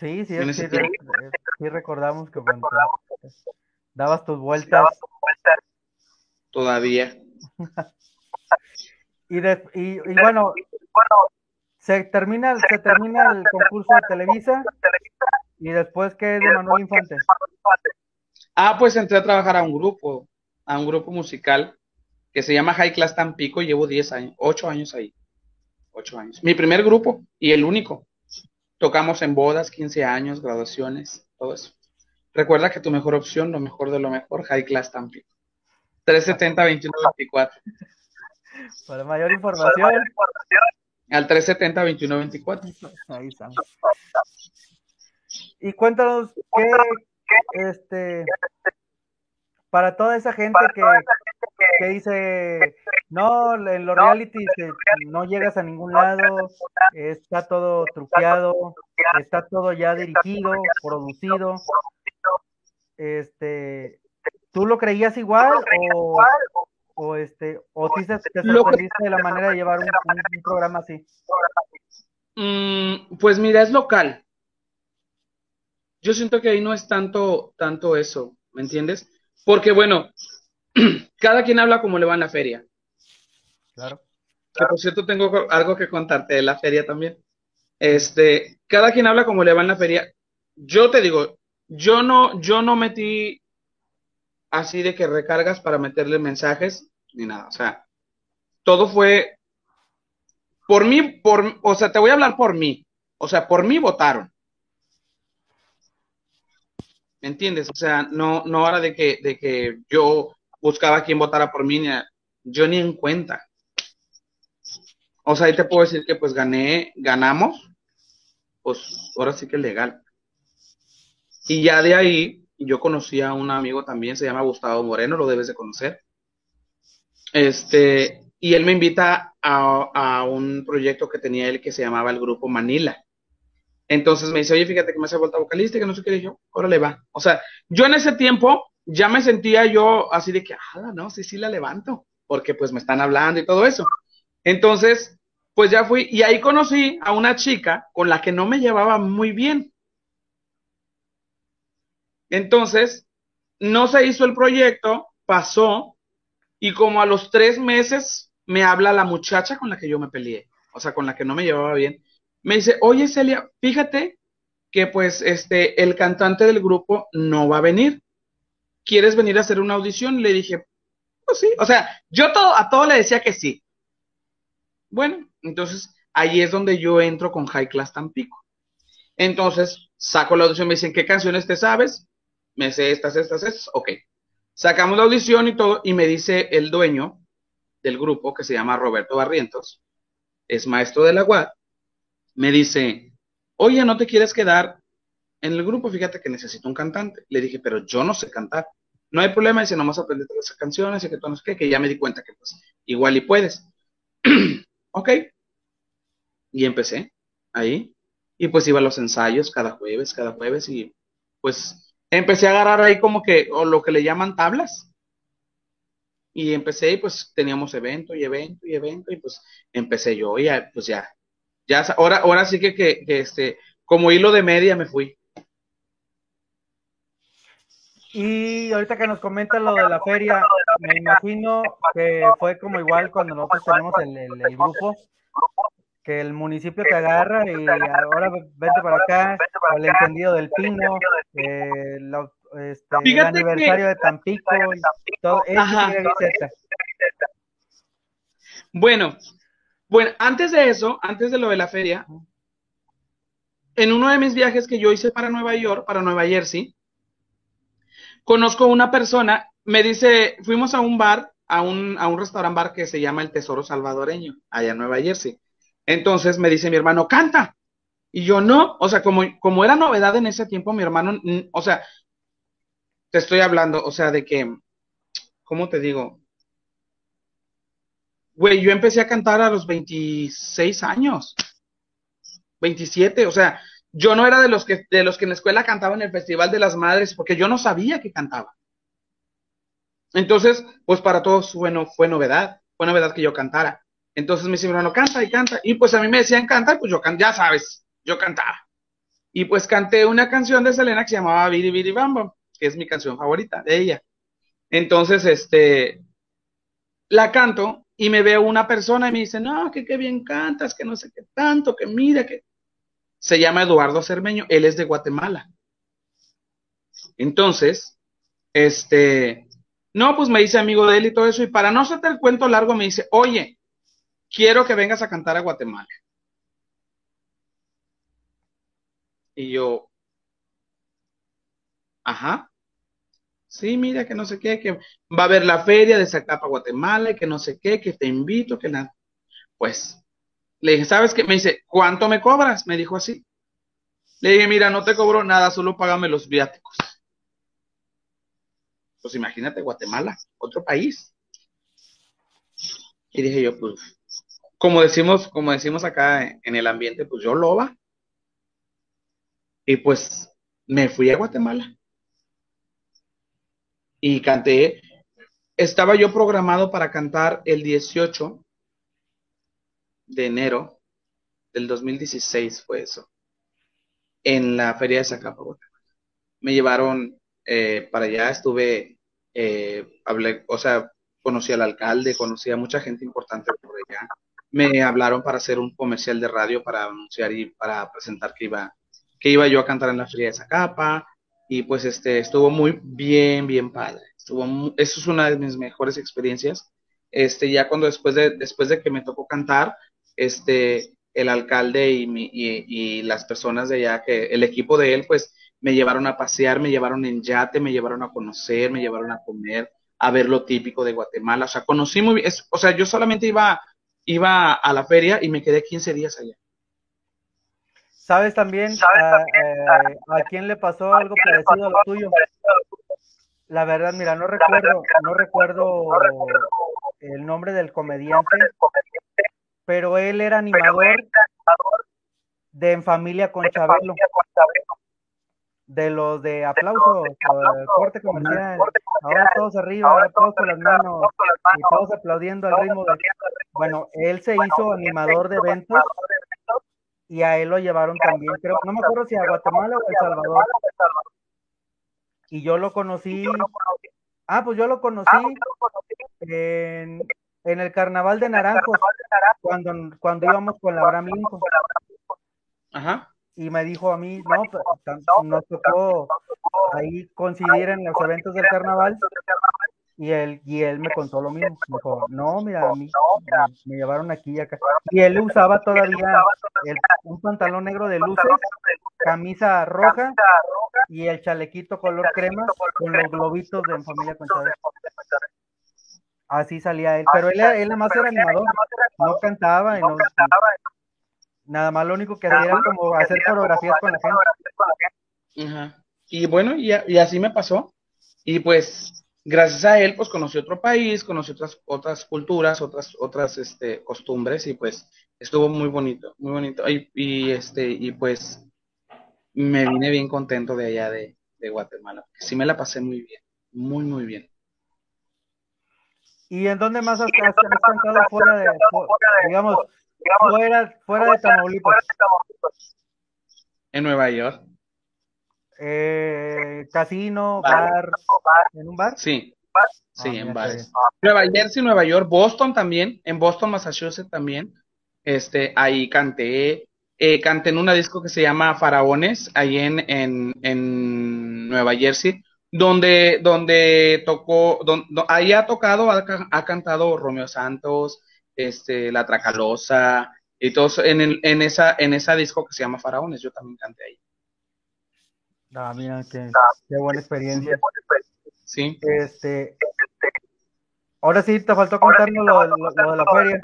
Speaker 1: Sí, sí, sí, sí, recordamos que cuando dabas tus vueltas.
Speaker 2: Todavía.
Speaker 1: Y, y, bueno, se termina, se termina el concurso de Televisa y después qué es de Manuel Infante.
Speaker 2: Ah, pues entré a trabajar a un grupo, a un grupo musical que se llama High Class Tampico y llevo 10 años, 8 años ahí. 8 años. Mi primer grupo y el único. Tocamos en bodas, 15 años, graduaciones, todo eso. Recuerda que tu mejor opción, lo mejor de lo mejor, High Class Tampico. 370-2124.
Speaker 1: Para mayor información.
Speaker 2: Al 370-2124. Ahí estamos.
Speaker 1: Y cuéntanos qué, este, para toda esa gente que, que dice, no, en los reality no llegas a ningún lado, está todo truqueado, está todo ya dirigido, producido. Este, ¿tú lo creías igual o, o este, o te, te sorprendiste de la manera de llevar un, programa así?
Speaker 2: Mm, pues mira, es local. Yo siento que ahí no es tanto, tanto eso, ¿me entiendes? Porque bueno, cada quien habla como le va en la feria.
Speaker 1: Claro.
Speaker 2: Que por cierto tengo algo que contarte de la feria también. Este, cada quien habla como le va en la feria. Yo te digo, yo no, yo no metí así de que recargas para meterle mensajes ni nada. O sea, todo fue por mí, por, o sea, te voy a hablar por mí. O sea, por mí votaron. ¿Me entiendes? O sea, no, no era de que, de que yo buscaba quien votara por mí, yo ni en cuenta. O sea, ahí te puedo decir que pues gané, ganamos, pues ahora sí que es legal. Y ya de ahí, yo conocí a un amigo también, se llama Gustavo Moreno, lo debes de conocer. Este, y él me invita a, a un proyecto que tenía él que se llamaba el Grupo Manila. Entonces me dice, oye, fíjate que me hace vuelta vocalista, que no sé qué, y yo, órale va. O sea, yo en ese tiempo ya me sentía yo así de que, ah, no, sí, sí la levanto, porque pues me están hablando y todo eso. Entonces, pues ya fui, y ahí conocí a una chica con la que no me llevaba muy bien. Entonces, no se hizo el proyecto, pasó, y como a los tres meses me habla la muchacha con la que yo me peleé, o sea, con la que no me llevaba bien me dice, oye Celia, fíjate que pues este, el cantante del grupo no va a venir. ¿Quieres venir a hacer una audición? Le dije, pues sí, o sea, yo a todo le decía que sí. Bueno, entonces ahí es donde yo entro con High Class Tampico. Entonces saco la audición, me dicen, ¿qué canciones te sabes? Me sé estas, estas, estas, ok. Sacamos la audición y todo, y me dice el dueño del grupo, que se llama Roberto Barrientos, es maestro de la UAD, me dice, oye, ¿no te quieres quedar en el grupo? Fíjate que necesito un cantante. Le dije, pero yo no sé cantar. No hay problema, dice, nomás aprende todas esas canciones y que tú no sé qué, que ya me di cuenta que pues igual y puedes. ok. Y empecé ahí. Y pues iba a los ensayos cada jueves, cada jueves y pues empecé a agarrar ahí como que, o lo que le llaman tablas. Y empecé y pues teníamos evento y evento y evento y pues empecé yo y pues ya ya, ahora, ahora sí que, que, este, como hilo de media me fui.
Speaker 1: Y ahorita que nos comentan lo de la feria, me imagino que fue como igual cuando nosotros tenemos el, grupo, que el municipio te agarra y ahora vente para acá, el encendido del pino, eh, este, el aniversario de Tampico, y todo eso.
Speaker 2: Bueno, bueno, antes de eso, antes de lo de la feria, en uno de mis viajes que yo hice para Nueva York, para Nueva Jersey, conozco una persona, me dice, fuimos a un bar, a un, a un restaurant bar que se llama El Tesoro Salvadoreño, allá en Nueva Jersey. Entonces me dice mi hermano, canta. Y yo no, o sea, como, como era novedad en ese tiempo, mi hermano, o sea, te estoy hablando, o sea, de que, ¿cómo te digo? Güey, yo empecé a cantar a los 26 años. 27, o sea, yo no era de los que de los que en la escuela cantaba en el Festival de las Madres porque yo no sabía que cantaba. Entonces, pues para todos, bueno, fue novedad, fue novedad que yo cantara. Entonces me dice mi hermano, canta y canta. Y pues a mí me decían cantar, pues yo ya sabes, yo cantaba. Y pues canté una canción de Selena que se llamaba Bidi Bidi Bam que es mi canción favorita de ella. Entonces, este, la canto y me veo una persona y me dice, no, que qué bien cantas, que no sé qué tanto, que mira, que se llama Eduardo Cermeño, él es de Guatemala. Entonces, este, no, pues me dice amigo de él y todo eso, y para no hacerte el cuento largo me dice, oye, quiero que vengas a cantar a Guatemala. Y yo, ajá. Sí, mira que no sé qué, que va a haber la feria de Zacapa, Guatemala, que no sé qué, que te invito, que nada. Pues, le dije, ¿sabes qué? Me dice, ¿cuánto me cobras? Me dijo así. Le dije, mira, no te cobro nada, solo págame los viáticos. Pues imagínate, Guatemala, otro país. Y dije yo, pues, como decimos, como decimos acá en el ambiente, pues yo loba. Y pues me fui a Guatemala. Y canté. Estaba yo programado para cantar el 18 de enero del 2016, fue eso, en la feria de Zacapa, Me llevaron eh, para allá, estuve, eh, hablé, o sea, conocí al alcalde, conocí a mucha gente importante por allá. Me hablaron para hacer un comercial de radio para anunciar y para presentar que iba que iba yo a cantar en la feria de Zacapa y pues este estuvo muy bien, bien padre. Estuvo eso es una de mis mejores experiencias. Este ya cuando después de después de que me tocó cantar, este el alcalde y, mi, y, las personas de allá que el equipo de él pues me llevaron a pasear, me llevaron en yate, me llevaron a conocer, me llevaron a comer, a ver lo típico de Guatemala. O sea, conocí muy bien, o sea, yo solamente iba, iba a la feria y me quedé 15 días allá.
Speaker 1: ¿Sabes también, eh, a, quién le pasó algo parecido a lo tuyo? La verdad, mira, no recuerdo, no recuerdo el nombre del comediante, pero él era animador de En Familia con Chabelo, de los de aplauso, corte comercial, ahora todos arriba, todos con las manos y todos aplaudiendo al ritmo de... Bueno, él se hizo animador de eventos y a él lo llevaron también, creo, no me acuerdo si a Guatemala o a El Salvador. Y yo lo conocí, ah, pues yo lo conocí en, el Carnaval de Naranjos, cuando, cuando íbamos con la Abraham Lincoln.
Speaker 2: Ajá.
Speaker 1: Y me dijo a mí, no, nos tocó ahí coincidir en los eventos del carnaval y él, y él me contó lo mismo. Me dijo, no, mira, a mí me, llevaron aquí y acá. Y él usaba todavía un pantalón negro de luces, camisa roja y el chalequito color crema con los globitos de familia Contreras. Así salía él. Pero él, él nada más era animador, no cantaba y no, nada más lo único que hacía era como hacer coreografías con la
Speaker 2: gente. Y bueno, y, y así me pasó. Y pues gracias a él, pues conocí otro país, conocí otras, otras culturas, otras, otras este, costumbres y pues estuvo muy bonito, muy bonito. Y, este, y pues me vine bien contento de allá de, Guatemala. Sí me la pasé muy bien, muy, muy bien.
Speaker 1: ¿Y en dónde más has, cantado fuera de, digamos, fuera, fuera de Tamaulipas?
Speaker 2: En Nueva York.
Speaker 1: Eh, casino, bar, ¿en un bar?
Speaker 2: Sí, sí, ah, en bares. Nueva Jersey, Nueva York, Boston también, en Boston, Massachusetts también. Este, ahí canté, eh, canté en una disco que se llama Faraones, ahí en, en, en Nueva Jersey, donde, donde tocó, donde, ahí ha tocado, ha, ha, cantado Romeo Santos, este, La Tracalosa, y todos en, en, esa, en esa disco que se llama Faraones, yo también canté ahí.
Speaker 1: Ah, mira, qué, buena experiencia.
Speaker 2: Sí.
Speaker 1: Este, ahora sí, te faltó contarnos lo, de la feria.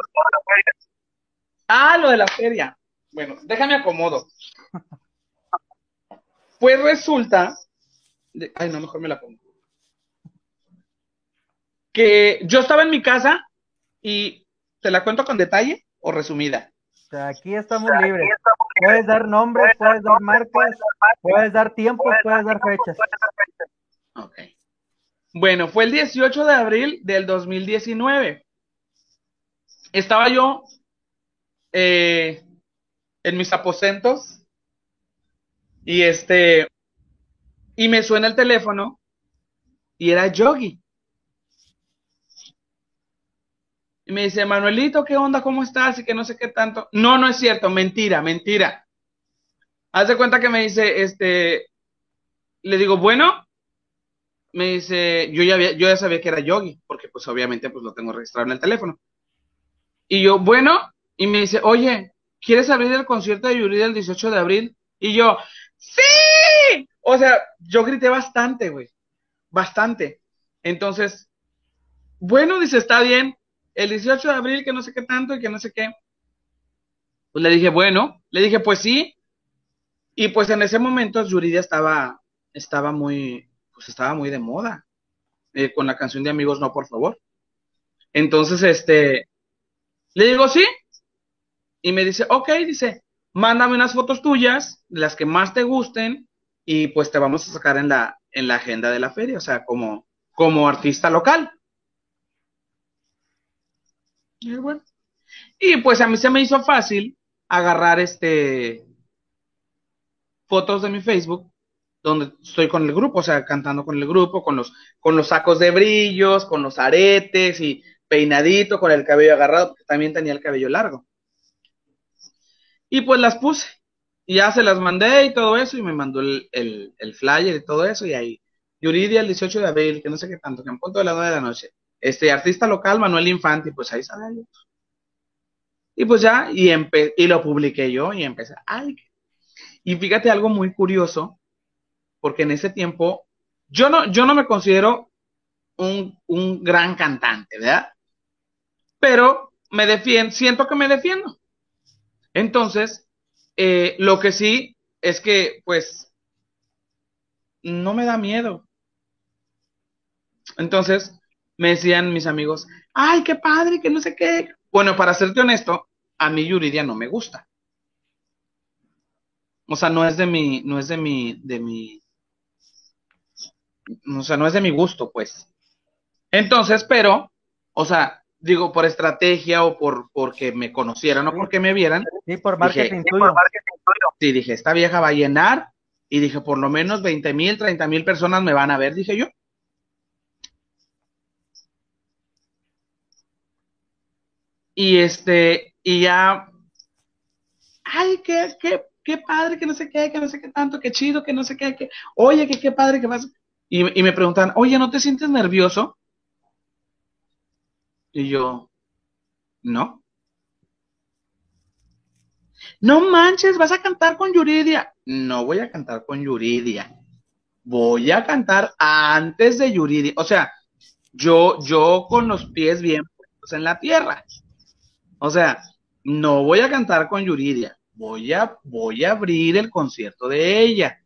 Speaker 2: Ah, lo de la feria. Bueno, déjame acomodo. Pues resulta, ay, no, mejor me la pongo. Que yo estaba en mi casa y te la cuento con detalle o resumida.
Speaker 1: Aquí estamos libres. Puedes dar nombres, puedes dar marcas, puedes dar tiempos, puedes dar fechas.
Speaker 2: Ok. Bueno, fue el 18 de abril del 2019. Estaba yo eh, en mis aposentos y este y me suena el teléfono y era Yogi. Y me dice, Manuelito, ¿qué onda? ¿Cómo estás? Y que no sé qué tanto. No, no es cierto, mentira, mentira. Haz de cuenta que me dice, este, le digo, bueno, me dice, yo ya, había, yo ya sabía que era Yogi, porque pues obviamente pues lo tengo registrado en el teléfono. Y yo, bueno, y me dice, oye, ¿quieres abrir el concierto de Yuri el 18 de abril? Y yo, ¡sí! O sea, yo grité bastante, güey, bastante. Entonces, bueno, dice, está bien, el 18 de abril, que no sé qué tanto y que no sé qué. Pues le dije, bueno, le dije, pues sí. Y pues en ese momento Yuridia estaba, estaba muy, pues estaba muy de moda. Eh, con la canción de Amigos No, por favor. Entonces, este, le digo, sí. Y me dice, ok, dice, mándame unas fotos tuyas, las que más te gusten, y pues te vamos a sacar en la, en la agenda de la feria, o sea, como, como artista local. Y pues a mí se me hizo fácil agarrar este fotos de mi Facebook donde estoy con el grupo, o sea, cantando con el grupo, con los, con los sacos de brillos, con los aretes y peinadito, con el cabello agarrado, porque también tenía el cabello largo. Y pues las puse, y ya se las mandé y todo eso, y me mandó el, el, flyer y todo eso, y ahí, Yuridia el 18 de abril, que no sé qué tanto, que en punto de las 9 de la noche, este artista local, Manuel Infante, pues ahí sale. Y pues ya, y, y lo publiqué yo, y empecé, y fíjate algo muy curioso, porque en ese tiempo yo no, yo no me considero un, un gran cantante, ¿verdad? Pero me defiendo, siento que me defiendo. Entonces, eh, lo que sí es que, pues, no me da miedo. Entonces, me decían mis amigos, ay, qué padre, que no sé qué. Bueno, para serte honesto, a mí Yuridia no me gusta. O sea, no es de mi, no es de mi, de mi, o sea, no es de mi gusto, pues. Entonces, pero, o sea, digo, por estrategia o por porque me conocieran o porque me vieran.
Speaker 1: Sí, por marketing, tuyo. Por marketing
Speaker 2: Sí, dije, esta vieja va a llenar. Y dije, por lo menos 20 mil, 30 mil personas me van a ver, dije yo. Y este, y ya, ay, qué, qué, qué padre, que no sé qué, que no sé qué tanto, qué chido, que no sé qué, que, oye, que qué padre, que vas. Y, me preguntan, oye, ¿no te sientes nervioso? Y yo, no. No manches, vas a cantar con Yuridia. No voy a cantar con Yuridia. Voy a cantar antes de Yuridia. O sea, yo, yo con los pies bien puestos en la tierra. O sea, no voy a cantar con Yuridia. Voy a, voy a abrir el concierto de ella.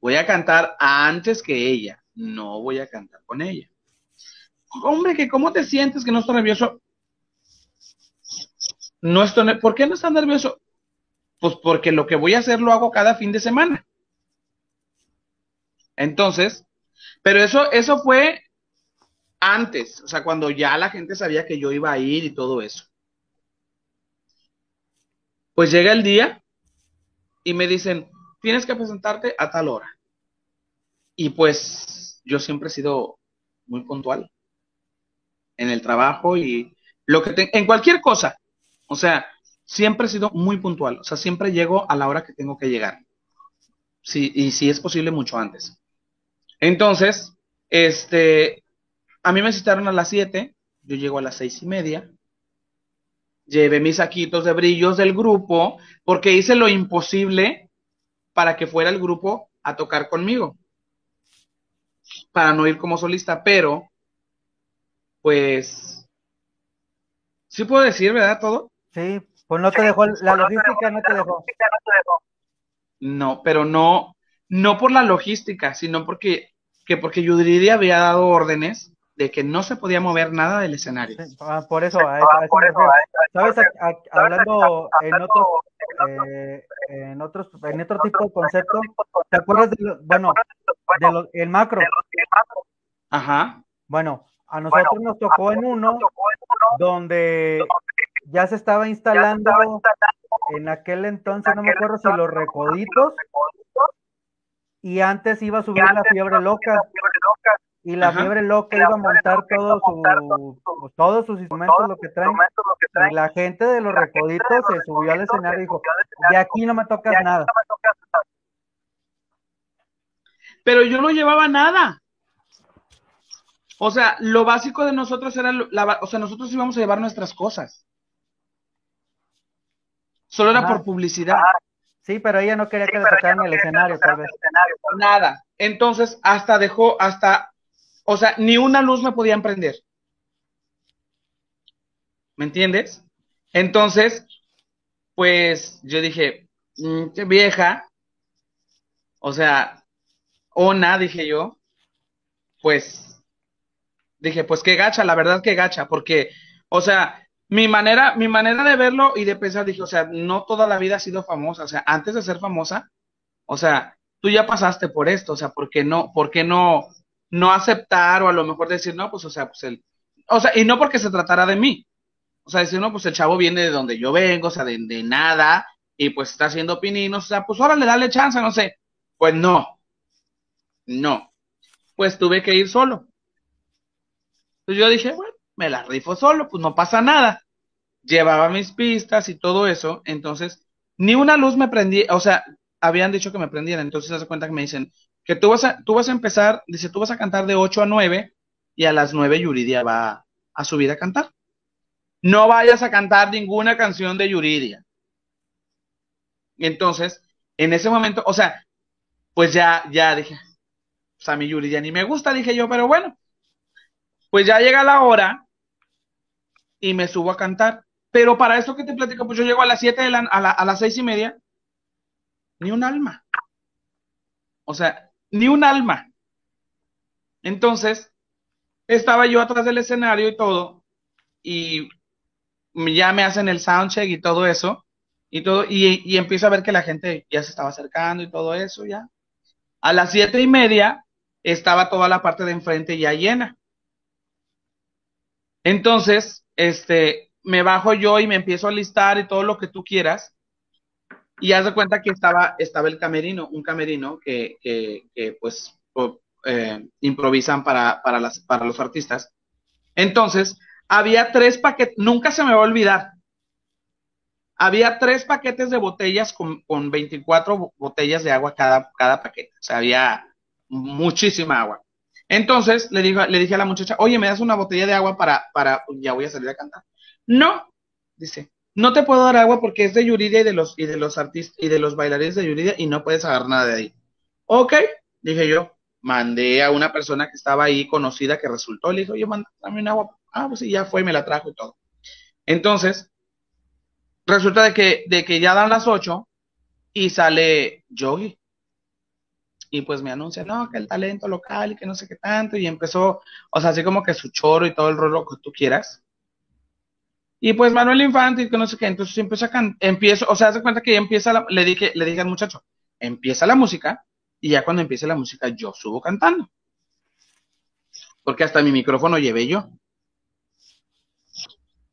Speaker 2: Voy a cantar antes que ella no voy a cantar con ella. Hombre, que cómo te sientes que no estoy nervioso. No estoy, ¿por qué no estás nervioso? Pues porque lo que voy a hacer lo hago cada fin de semana. Entonces, pero eso, eso fue antes, o sea, cuando ya la gente sabía que yo iba a ir y todo eso. Pues llega el día y me dicen, tienes que presentarte a tal hora. Y pues yo siempre he sido muy puntual en el trabajo y lo que en cualquier cosa. O sea, siempre he sido muy puntual. O sea, siempre llego a la hora que tengo que llegar. Sí, y si es posible, mucho antes. Entonces, este, a mí me citaron a las 7, yo llego a las seis y media. Llevé mis saquitos de brillos del grupo porque hice lo imposible para que fuera el grupo a tocar conmigo para no ir como solista, pero pues sí puedo decir, ¿verdad? Todo.
Speaker 1: Sí, pues no te dejó la logística, no te dejó.
Speaker 2: No, pero no, no por la logística, sino porque que porque Yudridia había dado órdenes de que no se podía mover nada del escenario.
Speaker 1: Ah, por eso, sabes, hablando en otros, eh, en otros, en otro tipo de concepto, ¿te acuerdas de, bueno, de el macro?
Speaker 2: Ajá.
Speaker 1: Bueno, a nosotros nos tocó en uno donde ya se estaba instalando en aquel entonces, no me acuerdo si los recoditos, y antes iba a subir la fiebre loca. Y la fiebre loca iba a montar todo su, pues, todos sus instrumentos, lo que traen. Y la gente de los recoditos se subió al escenario y dijo, de aquí no me tocas nada.
Speaker 2: Pero yo no llevaba nada. O sea, lo básico de nosotros era, la, o sea, nosotros íbamos a llevar nuestras cosas. Solo era por publicidad.
Speaker 1: Sí, pero ella no quería que le tocaran el escenario, tal vez.
Speaker 2: Nada. Entonces, hasta dejó, hasta, o sea, ni una luz me podían prender. ¿Me entiendes? Entonces, pues yo dije, mm, qué vieja. O sea, ona, dije yo. Pues, dije, pues qué gacha, la verdad que gacha, porque, o sea, mi manera, mi manera de verlo y de pensar, dije, o sea, no toda la vida ha sido famosa, o sea, antes de ser famosa, o sea, tú ya pasaste por esto, o sea, ¿por qué no, por qué no, no aceptar o a lo mejor decir, no, pues, o sea, pues el, o sea, y no porque se tratara de mí, o sea, decir, no, pues el chavo viene de donde yo vengo, o sea, de, de nada, y pues está haciendo pininos, o sea, pues ahora le dale chance, no sé, pues no, no, pues tuve que ir solo. Entonces yo dije, bueno, me la rifo solo, pues no pasa nada. Llevaba mis pistas y todo eso, entonces ni una luz me prendía, o sea, habían dicho que me prendieran, entonces se hace cuenta que me dicen que tú vas a, tú vas a empezar, dice, tú vas a cantar de 8 a 9 y a las 9 Yuridia va a subir a cantar. No vayas a cantar ninguna canción de Yuridia. Entonces, en ese momento, o sea, pues ya, ya dije, o sea, mi Yuridia ni me gusta, dije yo, pero bueno, pues ya llega la hora y me subo a cantar. Pero para esto que te platico, pues yo llego a las 7 de la, a, a las seis y media, ni un alma. O sea, ni un alma. Entonces, estaba yo atrás del escenario y todo, y ya me hacen el soundcheck y todo eso, y todo, y, y empiezo a ver que la gente ya se estaba acercando y todo eso, ya. A las siete y media estaba toda la parte de enfrente ya llena. Entonces, este, me bajo yo y me empiezo a listar y todo lo que tú quieras. Y haz de cuenta que estaba, estaba el camerino, un camerino que, que, pues eh, improvisan para, para, las, para los artistas. Entonces, había tres paquetes, nunca se me va a olvidar. Había tres paquetes de botellas con, con 24 botellas de agua cada, cada paquete. O sea, había muchísima agua. Entonces le, digo, le dije a la muchacha, oye, ¿me das una botella de agua para, para, ya voy a salir a cantar? No, dice, no te puedo dar agua porque es de Yuridia y de los, y de los artistas y de los bailarines de Yuridia y no puedes agarrar nada de ahí. Ok, dije yo, mandé a una persona que estaba ahí conocida que resultó, le dije, oye, dame un agua. Ah, pues sí, ya fue, me la trajo y todo. Entonces, resulta de que, de que ya dan las ocho y sale Yogi y pues me anuncia, no, que el talento local y que no sé qué tanto, y empezó, o sea, así como que su choro y todo el rollo que tú quieras. Y pues Manuel Infante que no sé qué, entonces empiezo a empiezo, o sea, hace cuenta que ya empieza, le dije, le dije al muchacho, empieza la música, y ya cuando empiece la música yo subo cantando. Porque hasta mi micrófono llevé yo.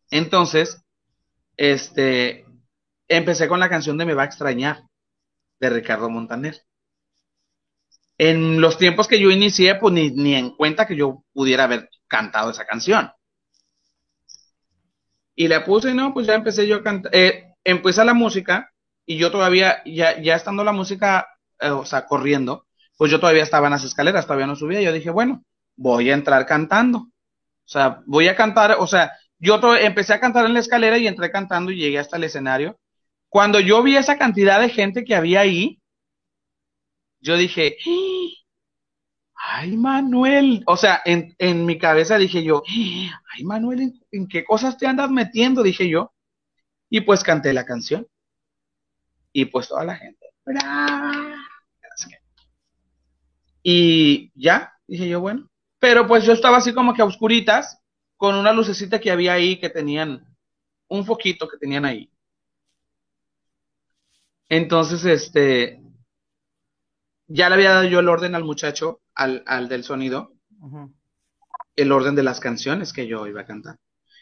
Speaker 2: Entonces, este, empecé con la canción de Me va a extrañar, de Ricardo Montaner en los tiempos que yo inicié, pues ni, ni en cuenta que yo pudiera haber cantado esa canción. Y le puse, no, pues ya empecé yo a cantar, eh, empieza la música y yo todavía, ya, ya estando la música, eh, o sea, corriendo, pues yo todavía estaba en las escaleras, todavía no subía. Yo dije, bueno, voy a entrar cantando. O sea, voy a cantar, o sea, yo empecé a cantar en la escalera y entré cantando y llegué hasta el escenario. Cuando yo vi esa cantidad de gente que había ahí, yo dije, Manuel, o sea, en, en mi cabeza dije yo, ay Manuel, ¿en, qué cosas te andas metiendo? Dije yo. Y pues canté la canción. Y pues toda la gente, y ya, dije yo, bueno. Pero pues yo estaba así como que a oscuritas, con una lucecita que había ahí, que tenían un foquito que tenían ahí. Entonces, este, ya le había dado yo el orden al muchacho, al, al del sonido, el orden de las canciones que yo iba a cantar.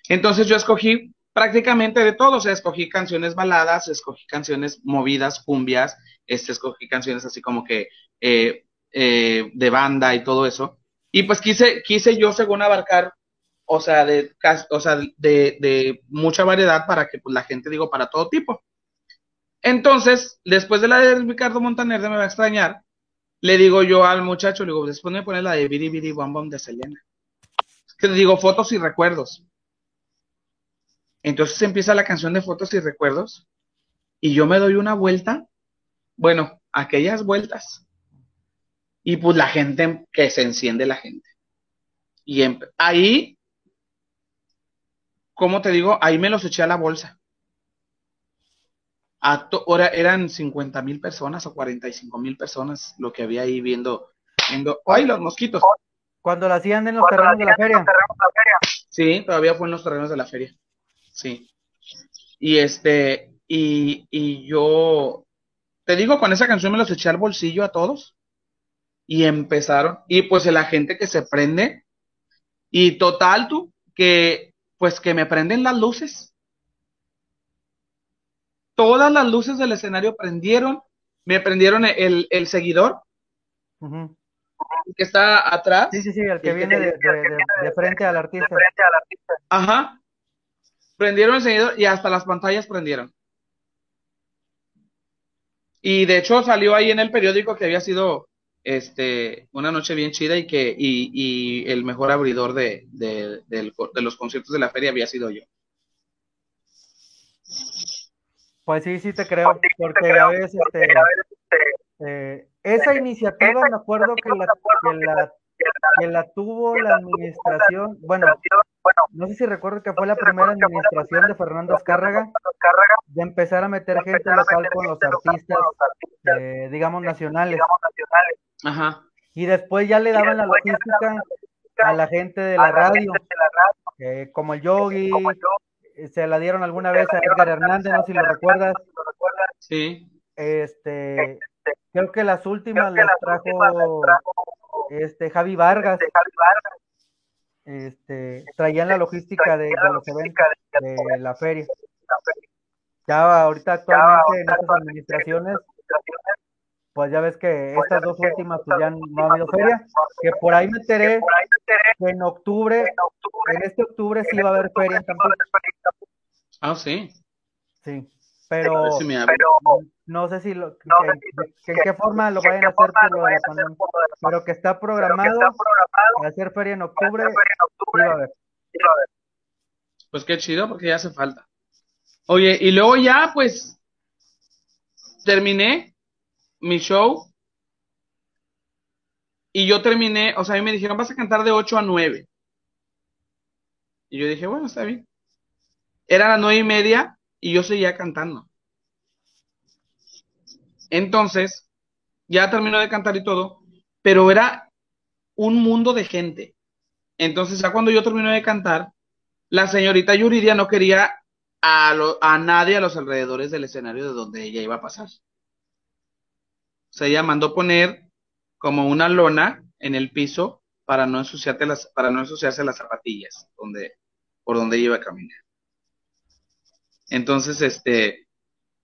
Speaker 2: Entonces yo escogí prácticamente de todo, o sea, escogí canciones baladas, escogí canciones movidas, cumbias, este, escogí canciones así como que eh, eh, de banda y todo eso. Y pues quise, quise yo, según abarcar, o sea, de, o sea, de, de mucha variedad para que pues, la gente, digo, para todo tipo. Entonces, después de la de Ricardo Montaner, de Me va a extrañar, le digo yo al muchacho, le digo, después me pone la de Biri Biri Bom de Selena. Que le digo, fotos y recuerdos. Entonces empieza la canción de fotos y recuerdos y yo me doy una vuelta, bueno, aquellas vueltas. Y pues la gente, que se enciende la gente. Y ahí, como te digo, ahí me los eché a la bolsa. Ahora eran 50 mil personas o 45 mil personas lo que había ahí viendo, viendo, ¡ay, los mosquitos!
Speaker 1: Cuando la hacían en los terrenos de la feria.
Speaker 2: Sí, todavía fue en los terrenos de la feria. Sí. Y este, y, y yo, te digo, con esa canción me los eché al bolsillo a todos. Y empezaron, y pues la gente que se prende, y total tú, que pues que me prenden las luces. Todas las luces del escenario prendieron, me prendieron el, el seguidor que está atrás.
Speaker 1: Sí, sí, sí, el que viene de, de, frente al artista.
Speaker 2: Ajá. Prendieron el seguidor y hasta las pantallas prendieron. Y de hecho salió ahí en el periódico que había sido este, una noche bien chida y que y, y el mejor abridor de, de, los conciertos de la feria había sido yo.
Speaker 1: Pues sí, sí te creo, porque a veces este, eh, esa iniciativa me acuerdo que la, que la, que la tuvo la administración, bueno, no sé si recuerdo que fue la primera administración de Fernando Azcárraga de empezar a meter gente local con los artistas, eh, digamos, nacionales.
Speaker 2: Ajá.
Speaker 1: Y después ya le daban la logística a la gente de la radio, eh, como el Yogi, se la dieron alguna vez a Edgar Hernández, no sé si lo recuerdas.
Speaker 2: Sí.
Speaker 1: Este, creo que las últimas las trajo este Javi Vargas este, traían la logística de, los eventos de la feria. Ya ahorita actualmente en estas administraciones, pues ya ves que estas dos últimas pues ya no ha habido feria, que por ahí me enteré que en octubre, en este octubre sí va a haber feria en.
Speaker 2: Ah, sí.
Speaker 1: Sí, pero no sé si lo, en qué forma lo vayan a hacer pero que está programado, para hacer feria en octubre,
Speaker 2: Pues qué chido, porque ya hace falta. Oye, y luego ya, pues, terminé mi show. Y yo terminé, o sea, a mí me dijeron, vas a cantar de 8 a 9. Y yo dije, bueno, está bien. Era las nueve y media y yo seguía cantando. Entonces, ya terminó de cantar y todo, pero era un mundo de gente. Entonces, ya cuando yo terminé de cantar, la señorita Yuridia no quería a, a nadie a los alrededores del escenario de donde ella iba a pasar. O sea, ella mandó poner como una lona en el piso para no ensuciarte las, para no ensuciarse las zapatillas donde, por donde iba a caminar. Entonces, este,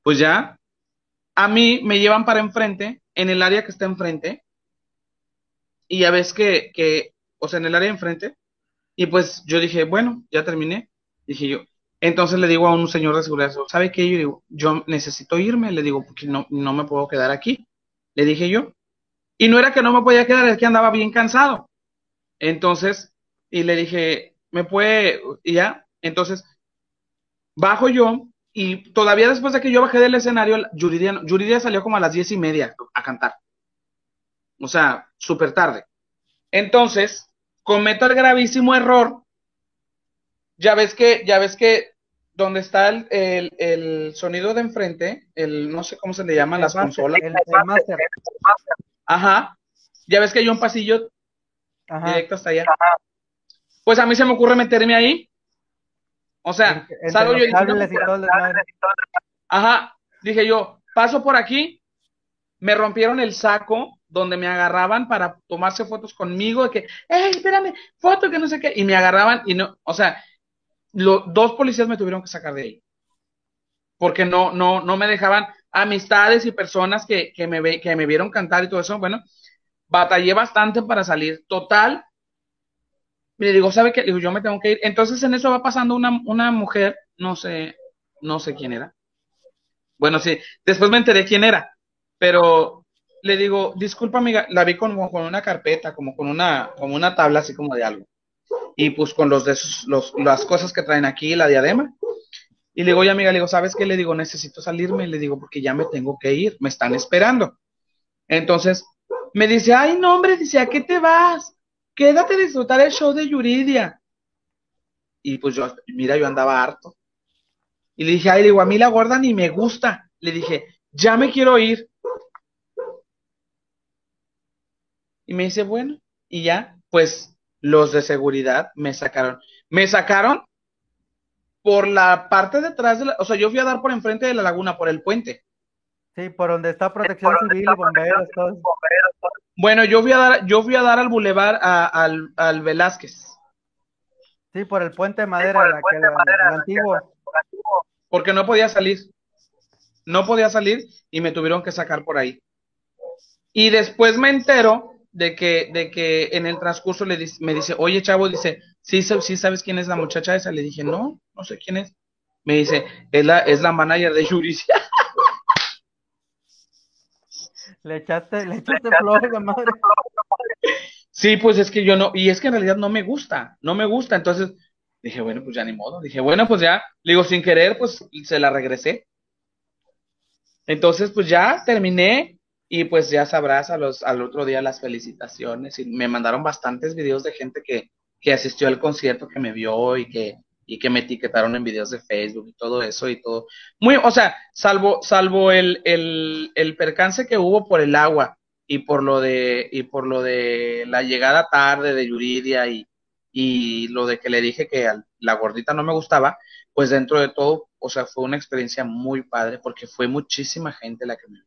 Speaker 2: pues ya a mí me llevan para enfrente, en el área que está enfrente, y ya ves que, que, o sea, en el área enfrente, y pues yo dije, bueno, ya terminé, dije yo. Entonces le digo a un señor de seguridad, ¿sabe qué? Yo digo, yo necesito irme, le digo, porque no, no me puedo quedar aquí, le dije yo. Y no era que no me podía quedar, es que andaba bien cansado. Entonces, y le dije, ¿me puede? Y ya, entonces, bajo yo y todavía después de que yo bajé del escenario, Yuridia, salió como a las diez y media a cantar. O sea, súper tarde. Entonces, cometo el gravísimo error. Ya ves que, ya ves que donde está el, sonido de enfrente, el no sé cómo se le llaman las consolas. El, master. Ajá. Ya ves que hay un pasillo directo hasta allá. Pues a mí se me ocurre meterme ahí o sea, salgo yo y Ajá, dije yo, paso por aquí, me rompieron el saco donde me agarraban para tomarse fotos conmigo, de que, hey, espérame, foto, que no sé qué, y me agarraban y no, o sea, los dos policías me tuvieron que sacar de ahí, porque no, no, no me dejaban amistades y personas que, que, me, que me vieron cantar y todo eso, bueno, batallé bastante para salir. Total, le digo, ¿sabe qué? Le digo, yo me tengo que ir. Entonces en eso va pasando una, una mujer, no sé, no sé quién era. Bueno, sí, después me enteré quién era, pero le digo, disculpa amiga, la vi con, con una carpeta, como con una, como una tabla así como de algo. Y pues con los de los, las cosas que traen aquí, la diadema. Y le digo, oye amiga, le digo, ¿sabes qué? Le digo, necesito salirme, le digo, porque ya me tengo que ir, me están esperando. Entonces, me dice, ay, no, hombre, dice, ¿a qué te vas? Quédate a disfrutar el show de Yuridia. Y pues yo, mira, yo andaba harto. Y le dije, ay, le digo, a mí la gorda ni me gusta. Le dije, ya me quiero ir. Y me dice, bueno, y ya, pues los de seguridad me sacaron. Me sacaron por la parte de atrás de la, o sea, yo fui a dar por enfrente de la laguna, por el puente.
Speaker 1: Sí, por donde está protección civil y bomberos,
Speaker 2: Bueno, yo fui a dar, yo fui a dar al bulevar al, al Velázquez.
Speaker 1: Sí, por el puente de madera, la, el antiguo.
Speaker 2: Porque no podía salir. No podía salir y me tuvieron que sacar por ahí. Y después me entero de que, de que en el transcurso le me dice, oye chavo, dice, ¿sí, ¿sí sabes quién es la muchacha esa? Le dije, no, no sé quién es. Me dice, es la, es la manager de Yuricia.
Speaker 1: Le echaste, le echaste flores de madre.
Speaker 2: Sí, pues es que yo no, y es que en realidad no me gusta, no me gusta, entonces dije, bueno, pues ya ni modo, dije, bueno, pues ya, le digo, sin querer, pues se la regresé. Entonces, pues ya terminé y pues ya sabrás a los, al otro día las felicitaciones y me mandaron bastantes videos de gente que, que asistió al concierto, que me vio y que, y que me etiquetaron en videos de Facebook y todo eso y todo. Muy, o sea, salvo, salvo el, el, el percance que hubo por el agua y por lo de, y por lo de la llegada tarde de Yuridia y, y lo de que le dije que la gordita no me gustaba, pues dentro de todo, o sea, fue una experiencia muy padre porque fue muchísima gente la que me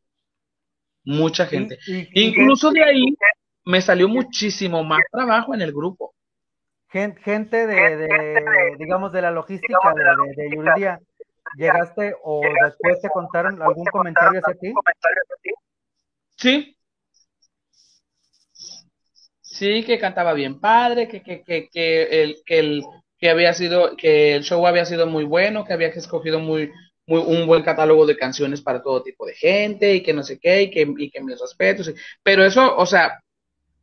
Speaker 2: mucha gente. Incluso de ahí me salió muchísimo más trabajo en el grupo
Speaker 1: gente de, digamos, de la logística de, de, Yuridia, ¿llegaste o después te contaron algún comentario hacia ti?
Speaker 2: Sí. Sí, que cantaba bien padre, que, que, que, que, el, que, el, que había sido, que el show había sido muy bueno, que había escogido muy, muy, un buen catálogo de canciones para todo tipo de gente y que no sé qué, y que, y que mis respetos. Pero eso, o sea,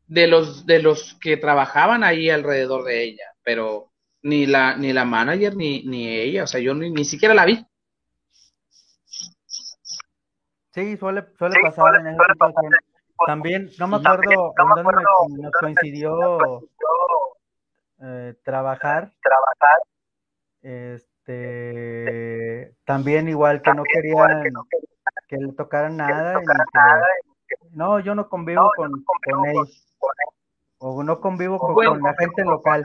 Speaker 2: de los, de los que trabajaban ahí alrededor de ella, pero ni la, ni la manager ni, ni ella, o sea, yo ni, ni siquiera la vi.
Speaker 1: Sí, suele, suele pasar en ese tipo También, no me acuerdo en dónde nos coincidió eh, trabajar.
Speaker 3: Trabajar.
Speaker 1: Este, también igual que no querían que le tocaran nada. Y no, yo no convivo con, con ellos. O no convivo con, la gente local.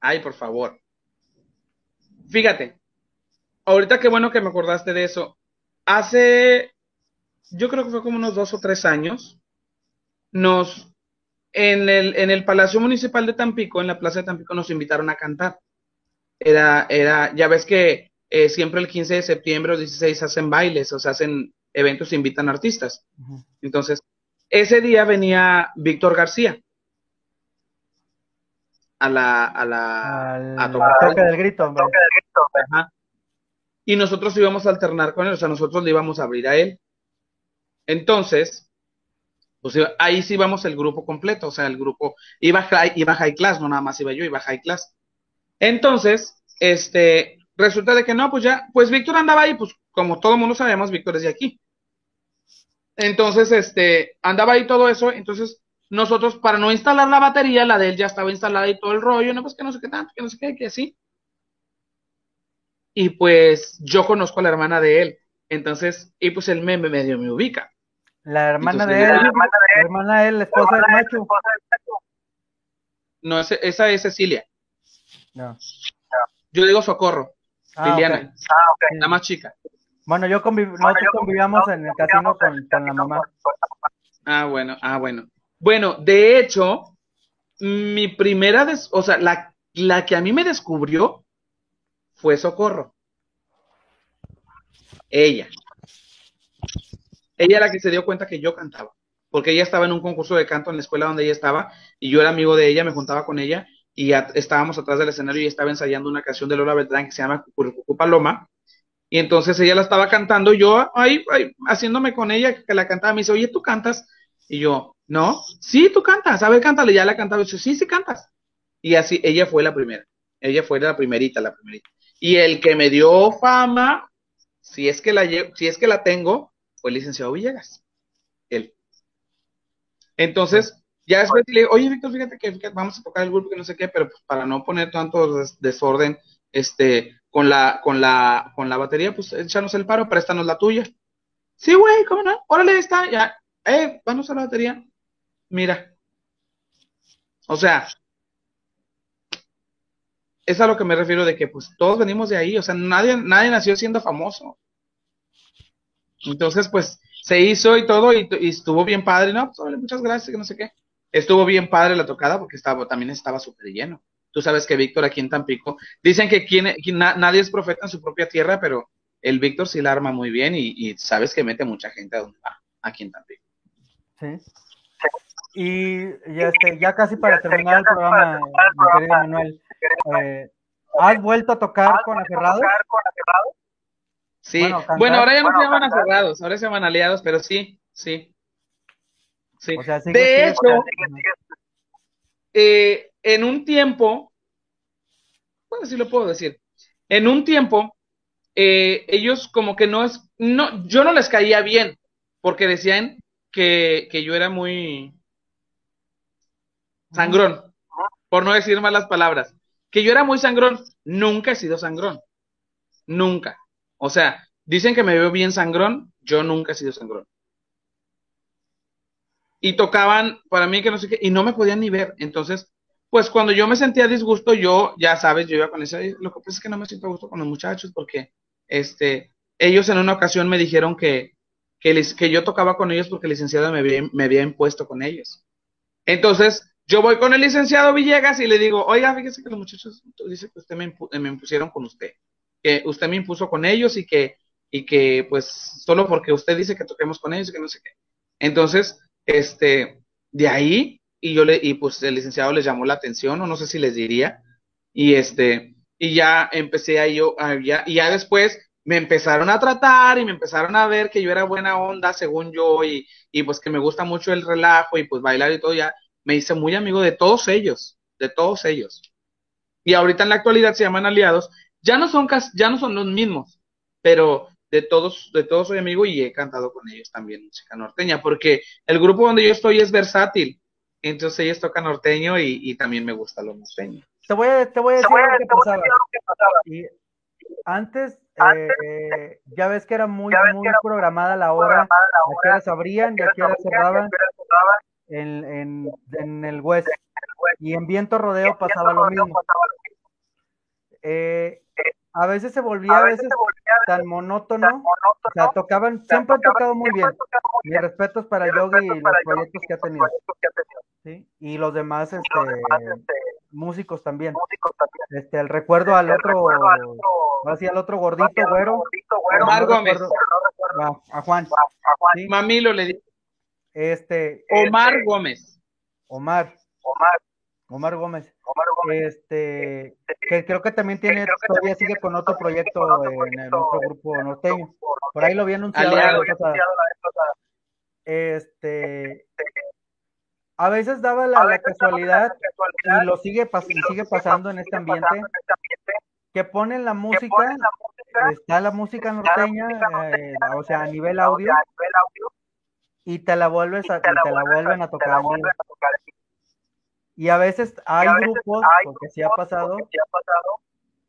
Speaker 2: Ay, por favor. Fíjate, ahorita qué bueno que me acordaste de eso. Hace, yo creo que fue como unos dos o tres años, nos, en el, en el Palacio Municipal de Tampico, en la Plaza de Tampico, nos invitaron a cantar. Era, era, ya ves que eh, siempre el 15 de septiembre o 16 hacen bailes, o sea, hacen eventos, invitan artistas. Entonces, ese día venía Víctor García a la a la
Speaker 1: a tocar del grito,
Speaker 2: y nosotros íbamos a alternar con él, o sea, nosotros le íbamos a abrir a él. Entonces, pues ahí sí íbamos el grupo completo, o sea, el grupo iba high, iba high class, no nada más iba yo, iba high class. Entonces, este, resulta de que no, pues ya, pues Víctor andaba ahí, pues como todo mundo sabemos, Víctor es de aquí. Entonces, este, andaba ahí todo eso, entonces nosotros para no instalar la batería, la de él ya estaba instalada y todo el rollo, no, pues que no sé qué tanto, que no sé qué, que así. Y pues yo conozco a la hermana de él, entonces, y pues él me medio me ubica.
Speaker 1: La hermana de él, la hermana de él, la esposa del macho.
Speaker 2: No, esa es Cecilia.
Speaker 1: No.
Speaker 2: Yo digo Socorro, ah, Liliana, ah, la más chica.
Speaker 1: Bueno, yo nosotros convivíamos en el casino con, la mamá.
Speaker 2: Ah, bueno, ah, bueno. Bueno, de hecho, mi primera, o sea, la, la que a mí me descubrió fue Socorro. Ella. Ella la que se dio cuenta que yo cantaba. porque ella estaba en un concurso de canto en la escuela donde ella estaba y yo era amigo de ella, me juntaba con ella y estábamos atrás del escenario y estaba ensayando una canción de Lola Beltrán que se llama Cucurucucu Paloma. Y entonces ella la estaba cantando, yo ahí, haciéndome con ella, que la cantaba, me dice, oye, ¿tú cantas? Y yo, no, sí, tú cantas, a ver, cántale, ya la cantaba, y yo, sí, sí cantas. Y así, ella fue la primera, ella fue la primerita, la primerita. Y el que me dio fama, si es que la, si es que la tengo, fue el licenciado Villegas, él. Entonces, ya después le dije, oye, Víctor, fíjate que, vamos a tocar el grupo que no sé qué, pero pues para no poner tanto desorden, este, con la, con la, con la batería, pues échanos el paro, préstanos la tuya. Sí, güey, ¿cómo no? Órale, está, ya, eh, vamos a la batería. Mira. O sea, es a lo que me refiero de que pues todos venimos de ahí, o sea, nadie, nadie nació siendo famoso. Entonces, pues, se hizo y todo, y, estuvo bien padre, ¿no? Pues, muchas gracias, que no sé qué. Estuvo bien padre la tocada porque estaba, también estaba súper lleno. Tú sabes que Víctor aquí en Tampico, dicen que quien, nadie es profeta en su propia tierra, pero el Víctor sí la arma muy bien y, sabes que mete mucha gente a donde va, aquí en Tampico.
Speaker 1: Sí. Y ya, este, ya casi para terminar el programa, mi querido Manuel, eh, ¿has vuelto a tocar con Aferrados?
Speaker 2: Sí, bueno, ahora ya no se llaman Aferrados, ahora se llaman Aliados, pero sí, sí. Sí. de hecho, eh, en un tiempo, bueno, sí lo puedo decir, en un tiempo, eh, ellos como que no es, no, yo no les caía bien, porque decían que, que yo era muy sangrón, por no decir malas palabras, que yo era muy sangrón, nunca he sido sangrón, nunca. O sea, dicen que me veo bien sangrón, yo nunca he sido sangrón y tocaban para mí que no sé qué, y no me podían ni ver. Entonces, pues cuando yo me sentía disgusto, yo, ya sabes, yo iba con ese, lo que pasa es que no me siento a gusto con los muchachos porque, este, ellos en una ocasión me dijeron que, que, les, que yo tocaba con ellos porque el licenciado me había, me había impuesto con ellos. Entonces, yo voy con el licenciado Villegas y le digo, oiga, fíjese que los muchachos, dice que usted me, me impusieron con usted, que usted me impuso con ellos y que, y que, pues, solo porque usted dice que toquemos con ellos y que no sé qué. Entonces, este, de ahí, y yo le, y pues el licenciado les llamó la atención, o no sé si les diría, y este, y ya empecé a yo, ya, y ya después me empezaron a tratar y me empezaron a ver que yo era buena onda, según yo, y, y pues que me gusta mucho el relajo y pues bailar y todo, ya me hice muy amigo de todos ellos, de todos ellos. Y ahorita en la actualidad se llaman aliados, ya no son, ya no son los mismos, pero de todos, de todos soy amigo y he cantado con ellos también música norteña, porque el grupo donde yo estoy es versátil, entonces ellos tocan norteño y, también me gusta lo norteño.
Speaker 1: Te voy a, te voy a decir lo que pasaba. Y antes, eh, ya ves que era muy, muy programada la hora, a qué hora abrían y a qué cerraban en, en, en el West. Y en Viento Rodeo pasaba lo mismo. Eh, a veces se volvía a veces, tan, monótono, o sea, tocaban, siempre han tocado muy bien. Mis respetos para Yogi y los proyectos que ha tenido. ¿sí? Y los demás, este, este músicos también. Este, el recuerdo al otro, así al otro gordito, güero.
Speaker 2: Omar Gómez.
Speaker 1: A, Juan.
Speaker 2: Mamilo le dice.
Speaker 1: Este.
Speaker 2: Omar Gómez.
Speaker 1: Omar. Omar. Omar Gómez. Este, que creo que también tiene, todavía sigue con otro proyecto en el otro grupo norteño. Por ahí lo había anunciado la vez Este, a veces daba la, casualidad, y lo sigue, sigue pasando en este ambiente, que ponen la música, está la música norteña, eh, o sea, a nivel audio, y te la vuelves a, te la vuelven a tocar y a veces hay grupos, porque sí ha pasado,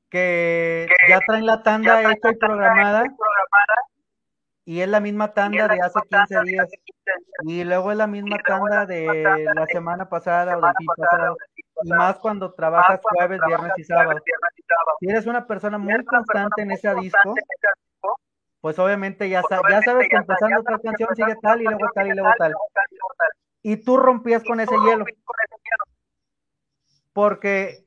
Speaker 1: que ya traen la tanda hecha y programada, y es la misma tanda de hace 15 días, y luego es la misma tanda de la semana pasada o del fin pasado, y más cuando trabajas jueves, viernes y sábado. Si eres una persona muy constante en ese disco, pues obviamente ya, ya sabes que empezando otra canción sigue tal y luego tal y luego tal. Y tú rompías con ese hielo. Porque,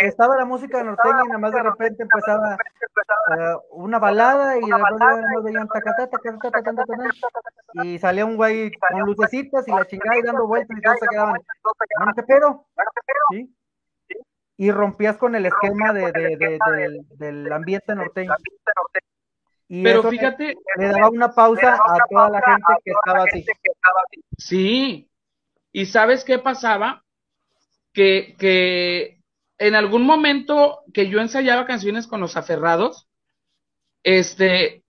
Speaker 1: estaba la música norteña y nada más de repente empezaba uh, una balada y después nos veían y salía un güey con lucecitas y la chingada y dando vueltas y todos se quedaban, bueno, ¿qué pedo? ¿Sí? Y rompías con el esquema de, de, de, del ambiente norteño. Y
Speaker 2: Pero fíjate,
Speaker 1: le daba una pausa a toda la gente que estaba así.
Speaker 2: Sí. ¿Y sabes qué pasaba? Que, en algún momento que yo ensayaba canciones con los aferrados, este,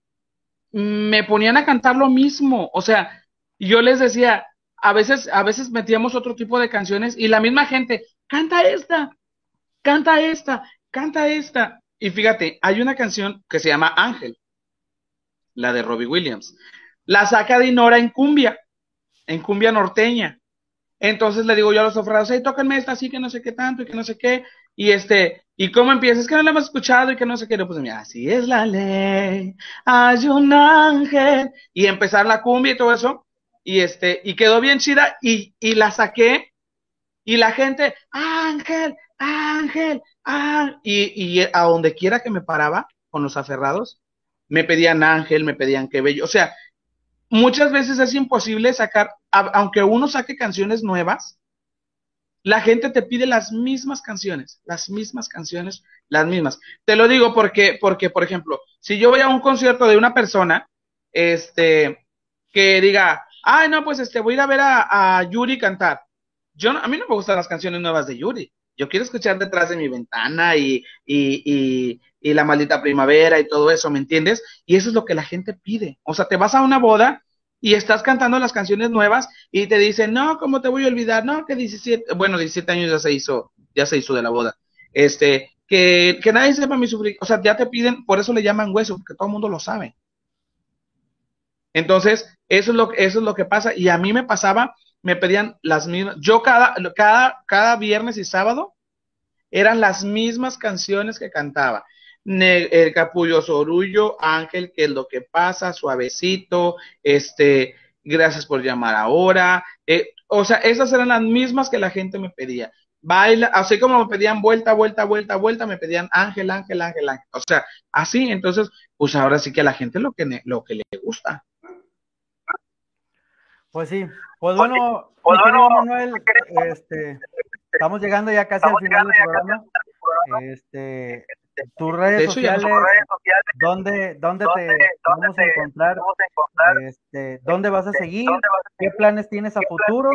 Speaker 2: me ponían a cantar lo mismo. O sea, yo les decía, a veces, a veces metíamos otro tipo de canciones y la misma gente, canta esta, canta esta, canta esta. Y fíjate, hay una canción que se llama Ángel la de Robbie Williams. La saca Dinora en cumbia, en cumbia norteña. Entonces le digo yo a los ofrados, hey, tóquenme esta así que no sé qué tanto y que no sé qué. Y este, ¿y cómo empieza? Es que no la hemos escuchado y que no sé qué. Pues mira, así es la ley, hay un ángel. Y empezar la cumbia y todo eso. Y este, y quedó bien chida y, y la saqué. Y la gente, ángel, ángel, ángel. Y, y a donde quiera que me paraba con los aferrados, me pedían Ángel, me pedían Qué Bello. O sea, muchas veces es imposible sacar, aunque uno saque canciones nuevas, la gente te pide las mismas canciones, las mismas canciones, las mismas. Te lo digo porque, porque, por ejemplo, si yo voy a un concierto de una persona, este, que diga, ay, no, pues este, voy a ir a ver a, Yuri cantar. Yo, a mí no me gustan las canciones nuevas de Yuri. Yo quiero escuchar detrás de mi ventana y, y, y la maldita primavera y todo eso, ¿me entiendes? Y eso es lo que la gente pide. O sea, te vas a una boda y estás cantando las canciones nuevas y te dicen, no, ¿cómo te voy a olvidar? No, que 17, bueno, 17 años ya se hizo, ya se hizo de la boda. Este, que, que nadie sepa mi sufrir, o sea, ya te piden, por eso le llaman hueso, porque todo el mundo lo sabe. Entonces, eso es lo, eso es lo que pasa. Y a mí me pasaba, me pedían las mismas, yo cada, cada, cada viernes y sábado eran las mismas canciones que cantaba el capullo sorullo, Ángel, ¿qué es lo que pasa? Suavecito, este, gracias por llamar ahora. Eh, o sea, esas eran las mismas que la gente me pedía. Baila, así como me pedían vuelta, vuelta, vuelta, vuelta, me pedían Ángel, Ángel, Ángel, Ángel. O sea, así, entonces, pues ahora sí que a la gente lo que, lo que le gusta.
Speaker 1: Pues sí, pues bueno, pues bueno Manuel, este, estamos llegando ya casi al final del programa. Este, tus redes, sociales, ¿dónde, dónde, te vamos a encontrar? Este, ¿Dónde vas a seguir? ¿Qué planes tienes a futuro?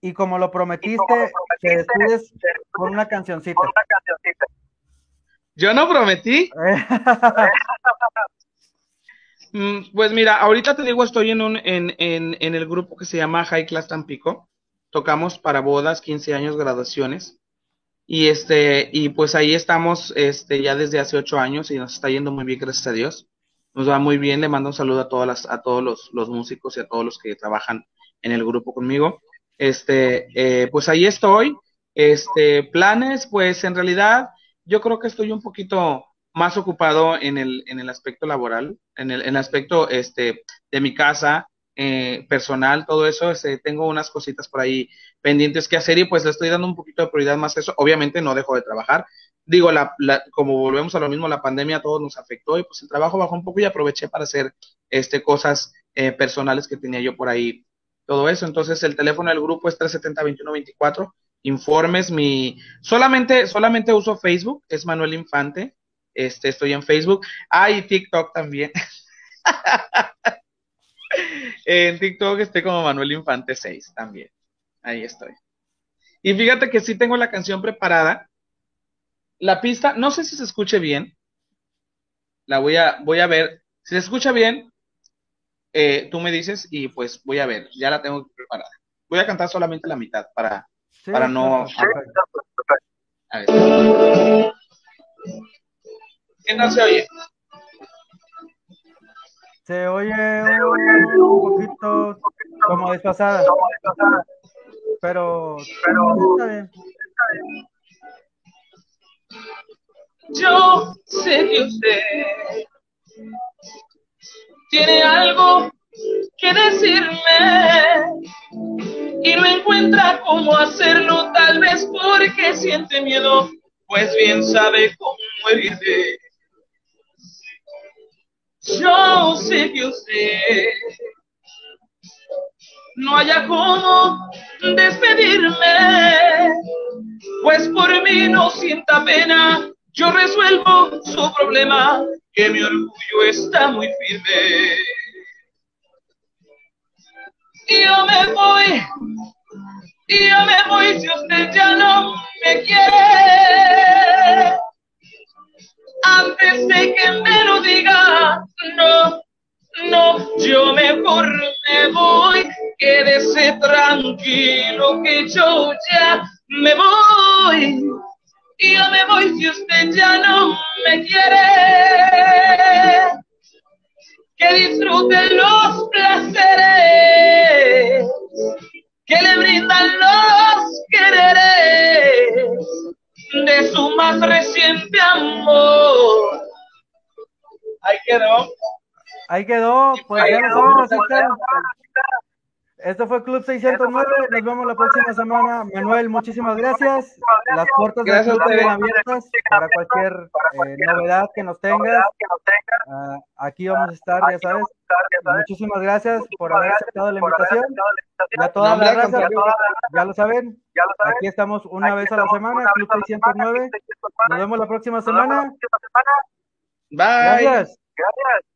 Speaker 1: Y como lo prometiste, te despides con una cancioncita.
Speaker 2: Yo no prometí. Mm, pues mira, ahorita te digo, estoy en, un, en, en, en el grupo que se llama High Class Tampico. Tocamos para bodas, 15 años, graduaciones. Y este, y pues ahí estamos, este, ya desde hace ocho años y nos está yendo muy bien, gracias a Dios. Nos va muy bien, le mando un saludo a todas las, a todos los, los músicos y a todos los que trabajan en el grupo conmigo. Este, eh, pues ahí estoy. Este, planes, pues en realidad yo creo que estoy un poquito más ocupado en el, en el aspecto laboral, en el, en el aspecto este, de mi casa, eh, personal, todo eso, este, tengo unas cositas por ahí pendientes que hacer y pues le estoy dando un poquito de prioridad más a eso. Obviamente no dejo de trabajar. Digo, la, como volvemos a lo mismo, la pandemia a todos nos afectó y pues el trabajo bajó un poco y aproveché para hacer este, cosas eh, personales que tenía yo por ahí. Todo eso. Entonces el teléfono del grupo es 370-2124. Informes, mi... Solamente, solamente uso Facebook, es Manuel Infante. Este, estoy en Facebook. Ah, y TikTok también. en TikTok estoy como Manuel Infante 6 también. Ahí estoy. Y fíjate que sí tengo la canción preparada. La pista, no sé si se escuche bien. La voy a, voy a ver. Si se escucha bien, eh, tú me dices y pues voy a ver. Ya la tengo preparada. Voy a cantar solamente la mitad para, para no. A ver. ¿Qué tal se oye?
Speaker 1: Se oye un, poquito como desfasada. Pero, pero está bien.
Speaker 2: Yo sé que usted tiene algo que decirme y no encuentra cómo hacerlo, tal vez porque siente miedo, pues bien sabe cómo herirme. Yo sé que usted no haya cómo despedirme, pues por mí no sienta pena, yo resuelvo su problema, que mi orgullo está muy firme. Yo me voy, yo me voy si usted ya no me quiere. Antes de que me lo diga, no, no, yo mejor me voy, quédese tranquilo que yo ya me voy. Yo me voy si usted ya no me quiere. Que disfruten los placeres que le brindan los quereres de su más reciente amor. Ahí quedó.
Speaker 1: Ahí quedó, pues ya lo saben, Esto fue Club 609, nos vemos la próxima semana. Manuel, muchísimas gracias. Las puertas del club están abiertas para cualquier eh, novedad que nos tengas. Uh, aquí vamos a estar, ya sabes. Muchísimas gracias por haber aceptado la invitación. Ya toda la raza, ya lo saben. Aquí estamos una vez a la semana, Club 609. Nos vemos la próxima semana.
Speaker 2: Bye. Gracias. Gracias.